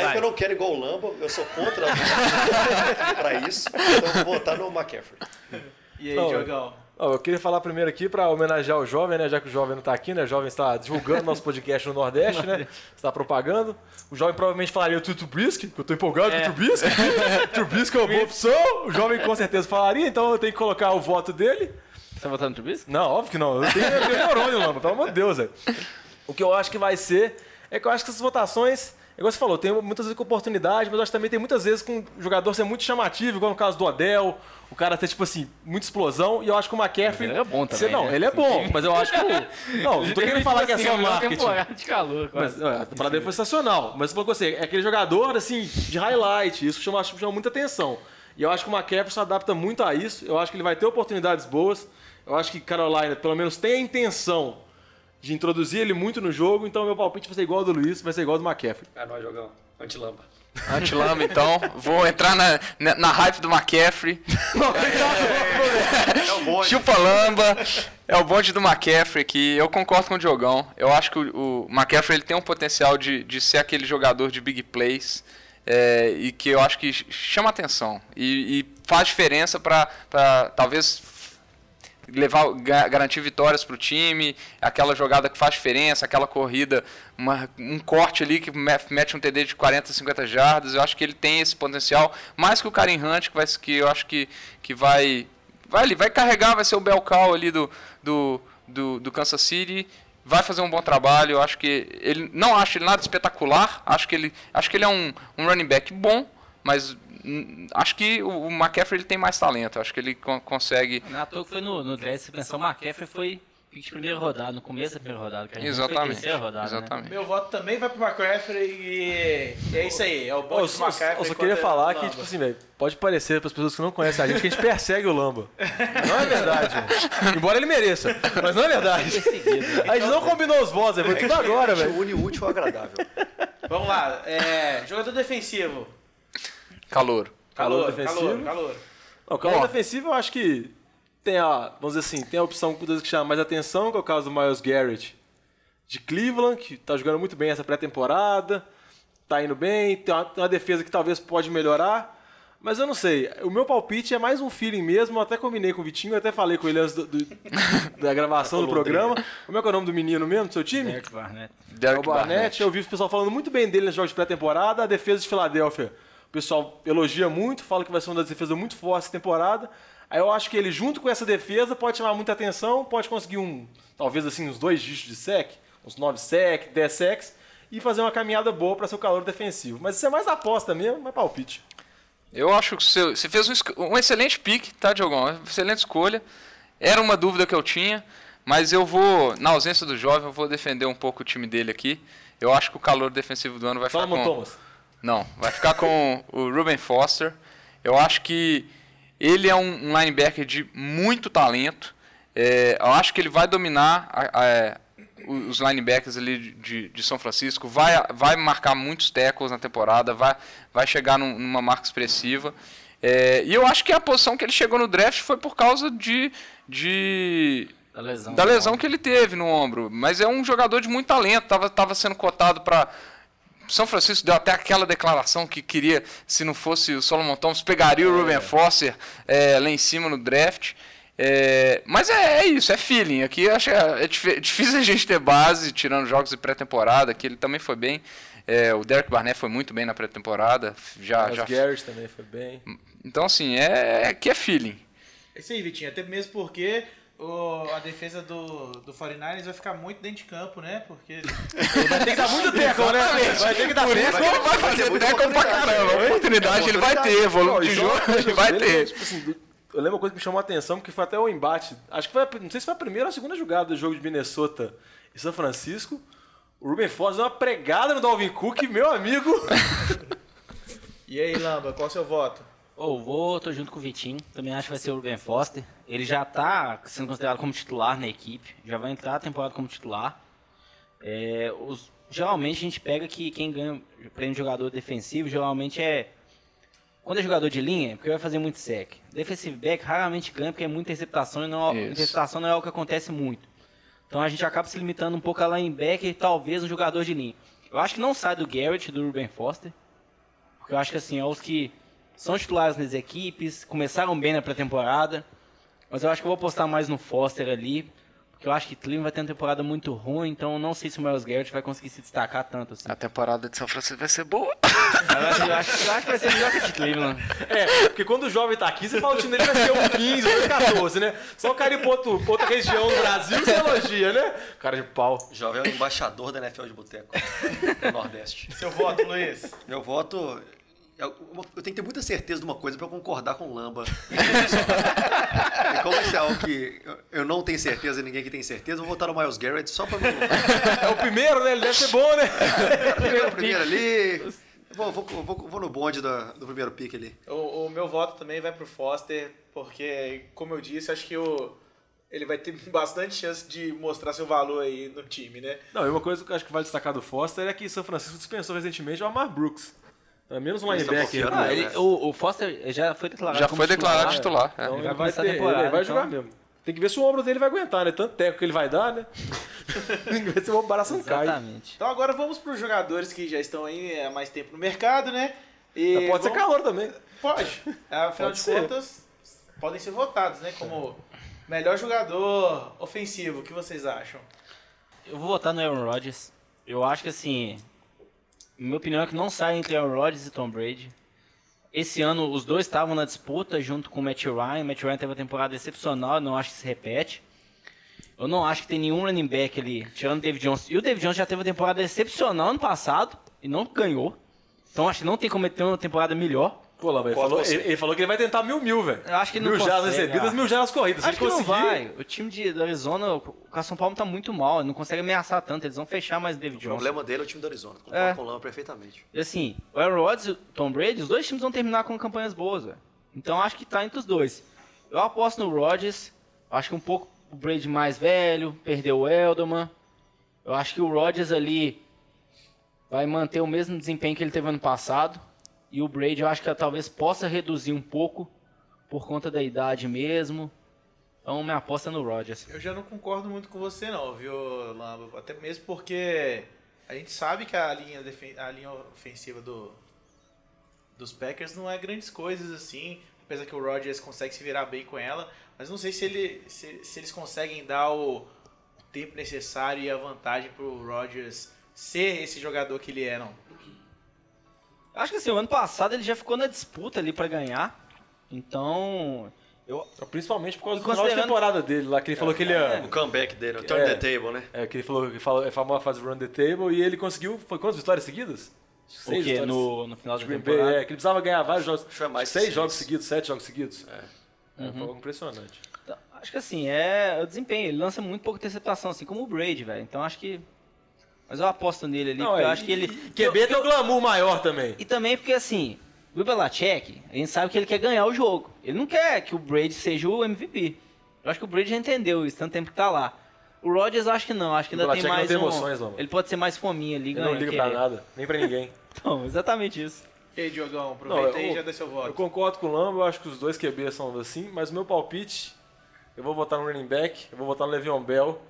S4: vai.
S3: que eu não quero igual o Lambo, eu sou contra (laughs) pra isso, então eu vou votar no McCaffrey.
S7: E aí,
S2: Não,
S7: Diogão?
S2: Eu queria falar primeiro aqui para homenagear o jovem, né? Já que o jovem não está aqui, né? O jovem está divulgando nosso podcast no Nordeste, né? Está propagando. O jovem provavelmente falaria o Tutu Brisk, que eu tô empolgado com o Trubisky. (laughs) Trubisky é uma boa opção. O jovem com certeza falaria, então eu tenho que colocar o voto dele.
S4: Você tá votando no Trubisky?
S2: Não, óbvio que não. Eu tenho, eu tenho neurônio, pelo amor de Deus, velho. O que eu acho que vai ser é que eu acho que essas votações, igual você falou, tem muitas vezes com oportunidade, mas eu acho que também tem muitas vezes com o jogador ser muito chamativo, igual no caso do Odell, o cara ter, tipo assim, muita explosão, e eu acho que o McCaffrey.
S4: Ele é bom também,
S2: Você- não,
S4: né?
S2: ele é bom, mas eu acho que. o- (laughs) Não, não tô querendo falar que é só marketing.
S4: temporada de calor.
S2: Mas,
S4: quase.
S2: ó, a temporada dele foi sensacional. Mas você falou com você, é aquele jogador, assim, de highlight. Isso chama, chama muita atenção. E eu acho que o McCaffrey se adapta muito a isso. Eu acho que ele vai ter oportunidades boas. Eu acho que Carolina, pelo menos, tem a intenção de introduzir ele muito no jogo. Então, meu palpite vai ser igual ao do Luiz, vai ser igual ao do McCaffrey.
S3: Ah, nós jogamos. Anti-lamba.
S1: Anti-Lamba, então. Vou entrar na, na, na hype do McCaffrey. (laughs)
S3: É o bonde.
S1: Chupa Lamba. É o bonde do McCaffrey aqui. Eu concordo com o Diogão. Eu acho que o, o McCaffrey ele tem um potencial de, de ser aquele jogador de big plays. é, e que eu acho que ch- chama atenção. E, e faz diferença para talvez levar, ga- garantir vitórias para o time, aquela jogada que faz diferença, aquela corrida, uma- um corte ali que me- mete um TD de 40, 50 jardas. Eu acho que ele tem esse potencial, mais que o Karen Hunt, que, vai, que eu acho que, que vai, vai, ali, vai carregar, vai ser o bel cow ali do, do, do, do Kansas City. Vai fazer um bom trabalho, eu acho que ele não acho ele nada espetacular, acho que ele acho que ele é um, um running back bom, mas hum, acho que o, o McCaffrey ele tem mais talento, acho que ele con- consegue
S4: Não é toa que foi no, no draft, se pensar, o McCaffrey foi pick de primeira rodada, no começo da primeira rodada. que a gente foi
S1: Exatamente.
S4: terceira rodada, né?
S1: exatamente.
S7: Meu voto também vai pro McCaffrey e é isso aí. É o
S2: só,
S7: do McCaffrey.
S2: eu só queria falar que, tipo assim, velho, pode parecer para as pessoas que não conhecem a gente que a gente persegue o Lamba. Não é verdade, velho. Embora ele mereça, mas não é verdade.
S4: Perseguido.
S2: A gente não combinou os votos, velho. Foi tudo agora,
S3: gente
S2: velho.
S3: une o útil ao agradável.
S7: Vamos lá. É, jogador defensivo.
S1: Calor.
S2: Calor
S7: Calor,
S2: defensivo.
S7: calor, calor.
S2: Não, calor defensivo eu acho que tem a, vamos dizer assim, tem a opção que chama mais atenção, que é o caso do Miles Garrett de Cleveland, que tá jogando muito bem essa pré-temporada, tá indo bem, tem uma, tem uma defesa que talvez pode melhorar, mas eu não sei. O meu palpite é mais um feeling mesmo, eu até combinei com o Vitinho, eu até falei com ele antes do- do- (laughs) da gravação do programa. Como é que é o nome do menino mesmo, do seu time?
S4: Derek Barnett.
S2: É o
S1: Derek
S2: Barnett, eu vi o pessoal falando muito bem dele nos jogos de pré-temporada. A defesa de Filadélfia, pessoal elogia muito, fala que vai ser uma das defesas muito fortes essa temporada. Aí eu acho que ele, junto com essa defesa, pode chamar muita atenção, pode conseguir um, talvez assim, uns dois dígitos de sec, uns 9 sec, 10 secs, e fazer uma caminhada boa para seu calor defensivo. Mas isso é mais aposta mesmo, mais palpite.
S1: Eu acho que você, fez um, um excelente pique, tá, Diogão? Uma Excelente escolha. Era uma dúvida que eu tinha, mas eu vou, na ausência do jovem, eu vou defender um pouco o time dele aqui. Eu acho que o calor defensivo do ano vai ficar
S2: Solomon
S1: com...
S2: Thomas.
S1: Não, vai ficar com o Ruben Foster. Eu acho que ele é um linebacker de muito talento. É, eu acho que ele vai dominar a- a- os linebackers ali de- de, São Francisco, vai, vai marcar muitos tackles na temporada, vai, vai chegar num- numa marca expressiva. É, e eu acho que a posição que ele chegou no draft foi por causa de, de
S4: Da lesão.
S1: da lesão que ele teve no ombro. Mas é um jogador de muito talento, tava, tava sendo cotado para São Francisco deu até aquela declaração que queria, se não fosse o Solomon Thomas, pegaria o Ruben Foster é, lá em cima no draft. É, mas é, é isso, é feeling. Aqui acho que é, é dif- difícil a gente ter base, tirando jogos de pré-temporada, que ele também foi bem. É, o Derek Barnett foi muito bem na pré-temporada. Já,
S2: Mas
S1: já,
S2: Garrett também foi bem.
S1: então, assim, é, é que é feeling.
S7: É isso aí, Vitinho. Até mesmo porque o- a defesa do, do 49ers vai ficar muito dentro de campo, né? Porque. (laughs)
S2: Vai ter que dar muito tempo, né? Vai ter que dar
S1: Por isso
S2: tempo.
S1: que ele vai fazer tackle pra caramba.
S3: né?
S1: Oportunidade ele vai ter,
S2: Não,
S1: volume de jogo
S2: coisa
S1: ele vai
S2: dele,
S1: ter.
S2: tipo assim, eu lembro uma coisa que me chamou a atenção, porque foi até o embate. Acho que foi, a- não sei se foi a primeira ou a segunda jogada do jogo de Minnesota e São Francisco. O Ruben Foster deu uma pregada no Dalvin Cook, meu amigo. (laughs)
S7: E aí, Lamba, qual é o seu voto?
S4: Ô, vou, tô junto com o Vitinho. Também acho que vai ser o Ruben Foster. Ele já tá sendo considerado como titular na equipe. Já vai entrar a temporada como titular. É, os- geralmente a gente pega que quem ganha o prêmio de jogador defensivo geralmente é. Quando é jogador de linha, é porque vai fazer muito sec. Defensive back raramente ganha porque é muita interceptação e não,
S1: Isso.
S4: interceptação não é algo que acontece muito. Então a gente acaba se limitando um pouco a linebacker e talvez um jogador de linha. Eu acho que não sai do Garrett, do Ruben Foster. Porque eu acho que assim, é os que são titulares nas equipes, começaram bem na pré-temporada. Mas eu acho que eu vou apostar mais no Foster ali. Porque eu acho que Cleveland vai ter uma temporada muito ruim, então eu não sei se o Miles Garrett vai conseguir se destacar tanto assim.
S1: A temporada de São Francisco vai ser boa.
S4: Eu acho, eu acho- eu acho que vai ser melhor que a de Cleveland.
S2: É, porque quando o jovem tá aqui, você fala que o time dele vai ser um 15, um 14, né? Só o cara ir pra outro- pra outra região do Brasil você elogia, né? Cara de pau.
S3: Jovem é o embaixador da NFL de Boteco do Nordeste.
S7: Seu voto, Luiz?
S3: Meu voto. Eu, eu tenho que ter muita certeza de uma coisa pra eu concordar com o Lamba. (laughs) e como isso é algo que eu- não tenho certeza e ninguém que tem certeza, eu vou votar no Miles Garrett só pra não. (laughs)
S2: É o primeiro, né? Ele deve ser bom, né?
S3: Primeiro, primeiro ali. Vou, vou, vou, vou no bonde da- do primeiro pick ali.
S7: O, o meu voto também vai pro Foster, porque, como eu disse, acho que o, ele vai ter (laughs) bastante chance de mostrar seu valor aí no time, né?
S2: Não, e uma coisa que eu acho que vale destacar do Foster é que São Francisco dispensou recentemente o Amar Brooks. É menos um linebacker.
S4: Ah, ele-
S3: né?
S4: o, o Foster já foi declarado
S1: Já
S4: como
S1: foi declarado
S4: titular.
S1: titular. é.
S2: Então
S4: Ele
S2: ele
S4: vai
S2: vai, ter, ele vai
S4: então.
S2: jogar mesmo. Tem que ver se o ombro dele vai aguentar, né? Tanto teco que ele vai dar, né? (laughs) Tem que ver se o não cai.
S4: Exatamente.
S7: Então agora vamos pros jogadores que já estão aí há mais tempo no mercado, né? E
S2: Pode ser
S7: vamos-
S2: calor também.
S7: Pode. Afinal
S2: Pode
S7: de
S2: ser.
S7: contas, podem ser votados, né? Como melhor jogador ofensivo. O que vocês acham?
S4: Eu vou votar no Aaron Rodgers. Eu acho que assim, minha opinião é que não sai entre Aaron Rodgers e Tom Brady. Esse ano os dois estavam na disputa junto com o Matt Ryan. O Matt Ryan teve uma temporada excepcional, não acho que se repete. Eu não acho que tem nenhum running back ali, tirando o David Jones. E o David Jones já teve uma temporada excepcional ano passado e não ganhou. Então acho que não tem como ter uma temporada melhor.
S2: Pô, Lamba, ele falou, ele, ele falou que ele vai tentar mil mil, velho.
S4: Eu acho que ele
S2: Mil
S4: não
S2: jardas
S4: consegue,
S2: recebidas,
S4: ah.
S2: mil jardas corridas.
S4: Acho que
S2: ele
S4: não
S2: conseguir,
S4: vai. O time de, do Arizona, o Carson Palmer tá muito mal, ele não consegue ameaçar tanto. Eles vão fechar mais o David
S3: O
S4: Jones.
S3: problema dele é o time do Arizona. Concordo
S4: É.
S3: com o Lamba perfeitamente.
S4: E assim, o Aaron Rodgers e o Tom Brady, os dois times vão terminar com campanhas boas, velho. Então acho que tá entre os dois. Eu aposto no Rodgers, acho que um pouco o Brady mais velho, perdeu o Edelman. Eu acho que o Rodgers ali vai manter o mesmo desempenho que ele teve ano passado. E o Brady eu acho que talvez possa reduzir um pouco por conta da idade mesmo. Então minha aposta é no Rodgers.
S7: Eu já não concordo muito com você não, viu, Lamba? Até mesmo porque a gente sabe que a linha, a linha ofensiva do, dos Packers não é grandes coisas assim, apesar que o Rodgers consegue se virar bem com ela, mas não sei se, ele, se, se eles conseguem dar o tempo necessário e a vantagem pro Rodgers ser esse jogador que ele é, não.
S4: Acho que assim, o ano passado ele já ficou na disputa ali pra ganhar. Então, eu,
S2: Principalmente por causa do final de
S4: considerando-
S2: temporada dele lá, que ele falou que ele
S4: É.
S2: ia...
S3: O comeback dele, o turn
S2: É.
S3: the table, né?
S2: É, que ele falou que fala, é a famosa fase run the table e ele conseguiu, foi quantas vitórias seguidas?
S4: o quê? No, no final da
S2: de Green Bay,
S4: temporada.
S2: é, que ele precisava ganhar vários jogos,
S3: Acho que foi mais que
S2: seis
S3: seis.
S2: jogos seguidos, sete jogos seguidos. É,
S4: Uhum.
S2: foi algo impressionante.
S4: Então, acho que assim, é o desempenho. Ele lança muito pouca interceptação, assim como o Brady, velho. Então acho que. Mas eu aposto nele ali,
S2: Não,
S4: porque
S2: é,
S4: eu acho que ele.
S2: QB tem um glamour maior também.
S4: E também porque assim, o Belichick, a gente sabe que ele quer ganhar o jogo. Ele não quer que o Brady seja o MVP. Eu acho que o Brady já entendeu isso, tanto tempo que tá lá. O Rodgers eu acho que não, acho que ainda tem
S2: não
S4: mais
S2: tem
S4: um...
S2: emoções, Lama.
S4: Ele pode ser mais fominha ali,
S2: Ele não liga pra
S4: querer.
S2: nada, nem pra ninguém. (laughs)
S4: Então, exatamente isso.
S7: E aí, Diogão, aproveita
S2: Não,
S7: aí
S2: eu-
S7: e já dê seu
S2: Eu
S7: voto.
S2: concordo com o Lambo, eu acho que os dois QB são assim, mas o meu palpite, eu vou votar no running back, eu vou votar no Le'Veon Bell,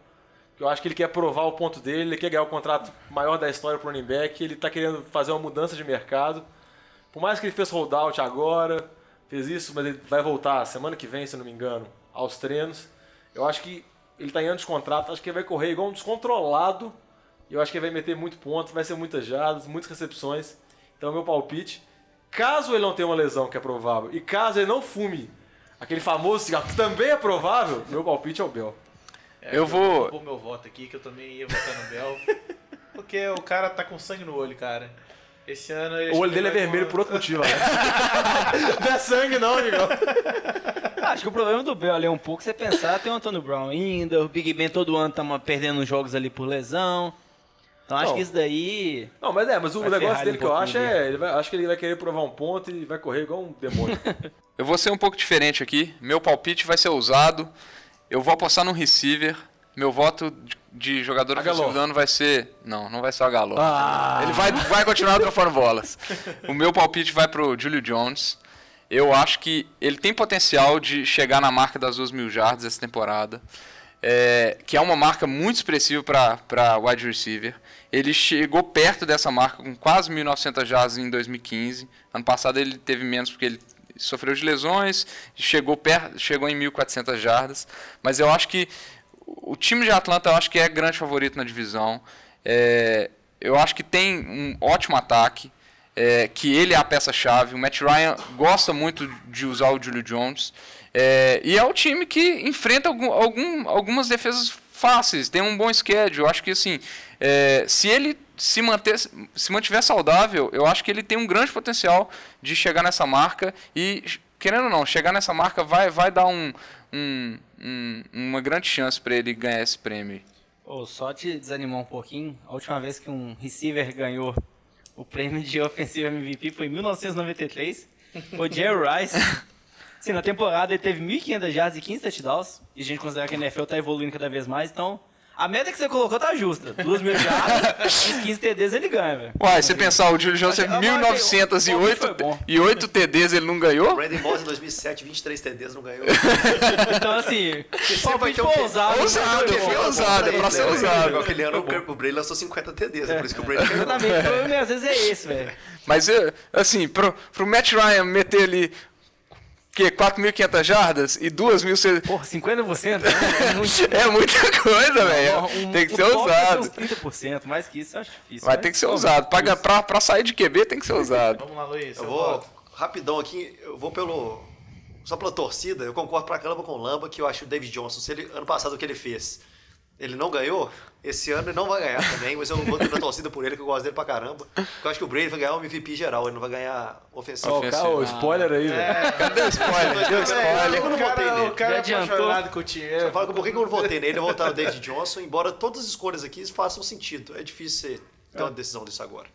S2: eu acho que ele quer provar o ponto dele, ele quer ganhar o contrato maior da história pro running back, ele tá querendo fazer uma mudança de mercado. Por mais que ele fez holdout agora, fez isso, mas ele vai voltar semana que vem, se não me engano, aos treinos. Eu acho que ele tá em ano de contrato, acho que ele vai correr igual um descontrolado, e eu acho que ele vai meter muito ponto, vai ser muitas jardas, muitas recepções. Então, meu palpite, caso ele não tenha uma lesão, que é provável, e caso ele não fume aquele famoso cigarro, que também é provável, meu palpite é o Bell.
S7: É,
S1: Eu vou-
S7: Vou pôr meu voto aqui, que eu também ia votar no Bel. (laughs) porque o cara tá com sangue no olho, cara. Esse ano ele
S2: O olho dele é vermelho por outro motivo, né? (laughs) não é sangue não, amigão.
S4: Acho que o problema do Bell ali é um pouco você pensar, tem o Antônio Brown ainda, o Big Ben todo ano tá perdendo jogos ali por lesão. Então acho
S2: Não.
S4: que isso daí.
S2: Não, mas é, mas o negócio dele
S4: ele
S2: que eu
S4: um
S2: acho é, ele vai, acho que ele vai querer provar um ponto e vai correr igual um demônio. (laughs)
S1: Eu vou ser um pouco diferente aqui. Meu palpite vai ser ousado. Eu vou apostar no receiver. Meu voto de- jogador ofensivo do ano vai ser. Não, não vai ser o Agalor.
S2: Ah.
S1: Ele vai, vai continuar trocando bolas. O meu palpite vai pro Julio Jones. Eu acho que ele tem potencial de chegar na marca das 2 mil jardas essa temporada. é, que é uma marca muito expressiva para wide receiver. Ele chegou perto dessa marca com quase 1.900 jardas em 2015. Ano passado ele teve menos porque ele sofreu de lesões, chegou, perto, chegou em 1.400 jardas. Mas eu acho que o time de Atlanta eu acho que é grande favorito na divisão. É, eu acho que tem um ótimo ataque. é, que ele é a peça-chave. O Matt Ryan gosta muito de usar o Julio Jones. é, e é o time que enfrenta algum, algum- algumas defesas fáceis, tem um bom schedule. Eu acho que assim, é, se ele se, manter, se mantiver saudável, eu acho que ele tem um grande potencial de chegar nessa marca e, querendo ou não, chegar nessa marca vai, vai dar um, um- um- uma grande chance para ele ganhar esse prêmio.
S4: Ô, só te desanimar um pouquinho, a última vez que um receiver ganhou o prêmio de ofensivo MVP foi em 1993. Foi o Jerry Rice. (laughs) Sim, na temporada ele teve 1.500 yards e 15 touchdowns. E a gente considera que a NFL tá evoluindo cada vez mais, então a meta que você colocou tá justa. 2 mil yards, os 15 TDs ele ganha, velho.
S1: Uai, você pensar, o Julio Jones teve
S4: mas,
S1: 1908
S4: foi bom.
S1: e 8 TDs ele não ganhou?
S3: Brandon Moss em 2007, 23 TDs, não ganhou. (laughs)
S4: Então, assim,
S3: Sempre vai ter um
S4: foi
S3: que-
S4: ousado.
S1: Ousado,
S4: foi
S1: ousado, é pra ser ousado.
S3: Aquele ano o Brady lançou 50 TDs, é por isso que o Brady ganhou.
S4: Exatamente, o problema às vezes é esse, velho.
S1: Mas, eh, assim, pro, pro Matt Ryan meter ali que 4.500 jardas e 2.000 C-
S4: Porra, 50%? né? É (laughs) muito-
S1: é muita coisa, velho.
S4: Um-
S1: Tem que ser ousado.
S4: uns 30%, mais que isso eu acho difícil.
S1: Vai
S4: mas-
S1: ter que ser ousado. Pra, pra, pra sair de QB tem que ser ousado. (laughs)
S7: Vamos lá, Luiz.
S3: Eu
S7: seu
S3: vou
S7: voto.
S3: rapidão aqui, eu vou pelo. Só pela torcida, eu concordo pra caramba com o Lamba que eu acho o David Johnson, se ele, ano passado o que ele fez, ele não ganhou, esse ano ele não vai ganhar também, mas eu vou ter na torcida por ele, que eu gosto dele pra caramba. Eu acho que o Brady vai ganhar o MVP geral, ele não vai ganhar ofensivo.
S2: Ó, o cara, o spoiler aí, velho.
S1: Cadê o spoiler? Deu
S7: É,
S1: spoiler.
S7: o cara, o cara
S4: Já
S7: é
S4: adiantou.
S7: apaixonado com o time.
S3: Eu
S7: É,
S3: falo que por que eu não votei nele, eu vou votar no David Johnson, embora todas as escolhas aqui façam sentido. É difícil você ter uma decisão disso agora.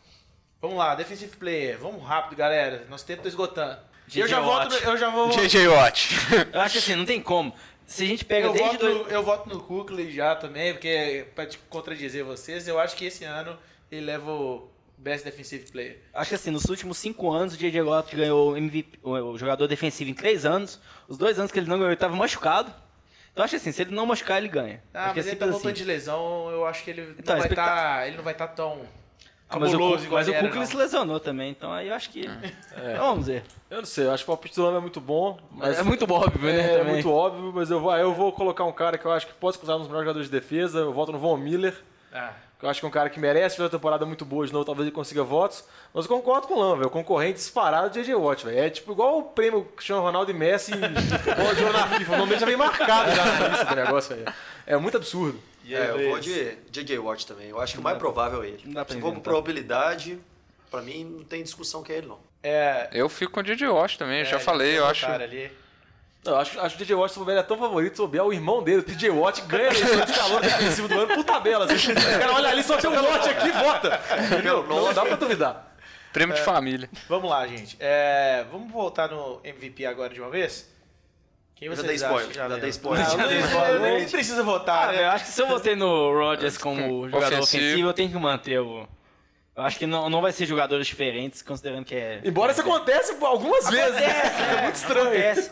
S7: Vamos lá, defensive player. Vamos rápido, galera. Nosso tempo tá esgotando.
S4: JJ
S7: eu já voto,
S4: Watt.
S7: eu já vou.
S1: JJ Watt.
S4: Eu acho assim, não tem como. Se a gente pega
S7: Eu
S4: desde...
S7: voto,
S4: dois-
S7: no, eu voto no Kukley já também, porque pra te contradizer vocês, eu acho que esse ano ele leva o Best Defensive Player.
S4: Acho que assim, nos últimos cinco anos, o J.J. Watt ganhou o, MVP, o, jogador defensivo em três anos. Os dois anos que ele não ganhou, ele estava machucado. Então acho assim, se ele não machucar, ele ganha.
S7: Ah,
S4: acho que
S7: mas
S4: é
S7: ele tá voltando
S4: assim.
S7: de lesão, eu acho que ele
S4: Então,
S7: não vai
S4: explica-
S7: tá, ele não vai estar tão
S4: Ah, mas o, mas o
S7: ele
S4: se lesionou também, então aí eu acho que... Então, (laughs) vamos ver.
S2: Eu não sei, eu acho que o palpite do Lamba é muito bom, mas
S4: é muito óbvio, né?
S2: É,
S4: também.
S2: muito óbvio, mas eu vou, eu vou colocar um cara que eu acho que pode se considerar um dos melhores jogadores de defesa. Eu voto no Von Miller,
S7: Ah,
S2: eu acho que é um cara que merece fazer uma temporada muito boa de novo, talvez ele consiga votos. Mas eu concordo com o Lamba, velho. O concorrente disparado de JJ Watt, velho. É tipo igual o prêmio Cristiano Ronaldo e Messi (laughs) ouro na FIFA. O nome já vem marcado já na lista do negócio, velho. É muito absurdo.
S3: É, eu vou de J.J. Watt também. Eu acho que o mais provável é ele.
S4: não dá pra
S3: Se for probabilidade, pra mim não tem discussão que é ele, não.
S7: é,
S1: Eu fico com o JJ Watt também, já
S7: é,
S1: falei, eu
S7: tem um
S1: acho.
S7: cara ali.
S2: Não, eu acho, acho que o DJ Watt, se é tão favorito, se bobear, o irmão dele, o TJ Watt, ganha a eleição de calor defensivo do ano por tabela. Assim. O cara olha ali, só tem um Watt aqui, vota. Entendeu? Não dá pra duvidar.
S1: Prêmio
S7: É.
S1: de família.
S7: Vamos lá, gente. É, vamos voltar no MVP agora de uma vez? Quem
S3: Eu já
S7: vocês
S3: dei spoiler, já
S7: leva?
S3: dei spoiler.
S7: Não,
S2: Já dei
S7: não,
S2: spoiler.
S7: nem precisa votar,
S4: Ah,
S7: né?
S4: eu acho que se eu votei no Rodgers como jogador
S1: ofensivo.
S4: ofensivo, eu tenho que manter o. Eu acho que não, não vai ser jogadores diferentes, considerando que é.
S2: Embora isso aconteça algumas vezes. É muito estranho.
S4: Acontece.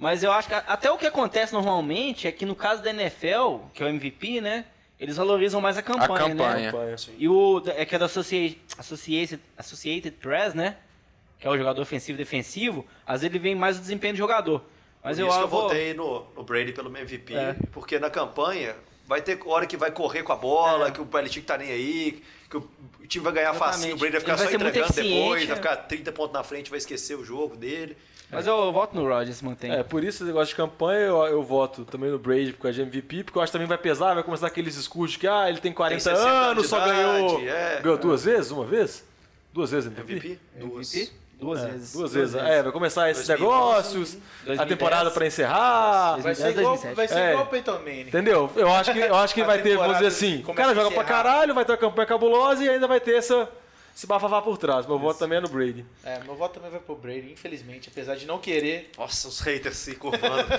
S4: Mas eu acho que até o que acontece normalmente é que no caso da NFL, que é o MVP, né? Eles valorizam mais a campanha,
S1: A campanha.
S4: né? E o é que é da Associated, Associated, Associated Press, né? Que é o jogador ofensivo e defensivo, às vezes ele vem mais o desempenho do jogador. Mas
S3: Por
S4: eu,
S3: isso que eu
S4: vou-
S3: votei no, no Brady pelo MVP,
S4: É.
S3: porque na campanha vai ter hora que vai correr com a bola,
S4: É.
S3: que o Belichick tá nem aí, que o time vai ganhar
S4: Exatamente.
S3: facinho, o Brady vai ficar
S4: Ele
S3: só entregando depois, vai
S4: é.
S3: ficar 30 pontos na frente, vai esquecer o jogo dele.
S4: Mas eu voto no Rodgers, mantém.
S2: É, por isso esse negócio de campanha eu, eu voto também no Brady por causa de MVP, porque eu acho que também vai pesar, vai começar aqueles discursos de que ah, ele tem 40
S3: 60
S2: anos, só
S3: idade,
S2: ganhou.
S3: é.
S2: ganhou duas vezes? Uma vez? Duas vezes MVP?
S3: MVP? Duas.
S4: MVP? Duas
S2: É,
S4: vezes.
S2: Duas vezes. É, vai começar esses
S3: 2010.
S2: negócios, a
S4: 2010.
S2: temporada pra encerrar.
S7: Vai ser
S4: 2010,
S7: igual,
S4: 2007.
S7: vai ser
S2: É.
S7: igual o Peyton Manning.
S2: Entendeu? Eu acho que, eu acho que (laughs)
S7: A
S2: vai ter, vamos dizer assim, o cara
S7: a
S2: joga pra caralho, vai ter uma campanha cabulosa e ainda vai ter essa, esse bafafá por trás. Meu voto também é no Brady.
S7: É, meu voto também vai pro Brady, infelizmente, apesar de não querer.
S3: Nossa, os haters se curvando. (laughs)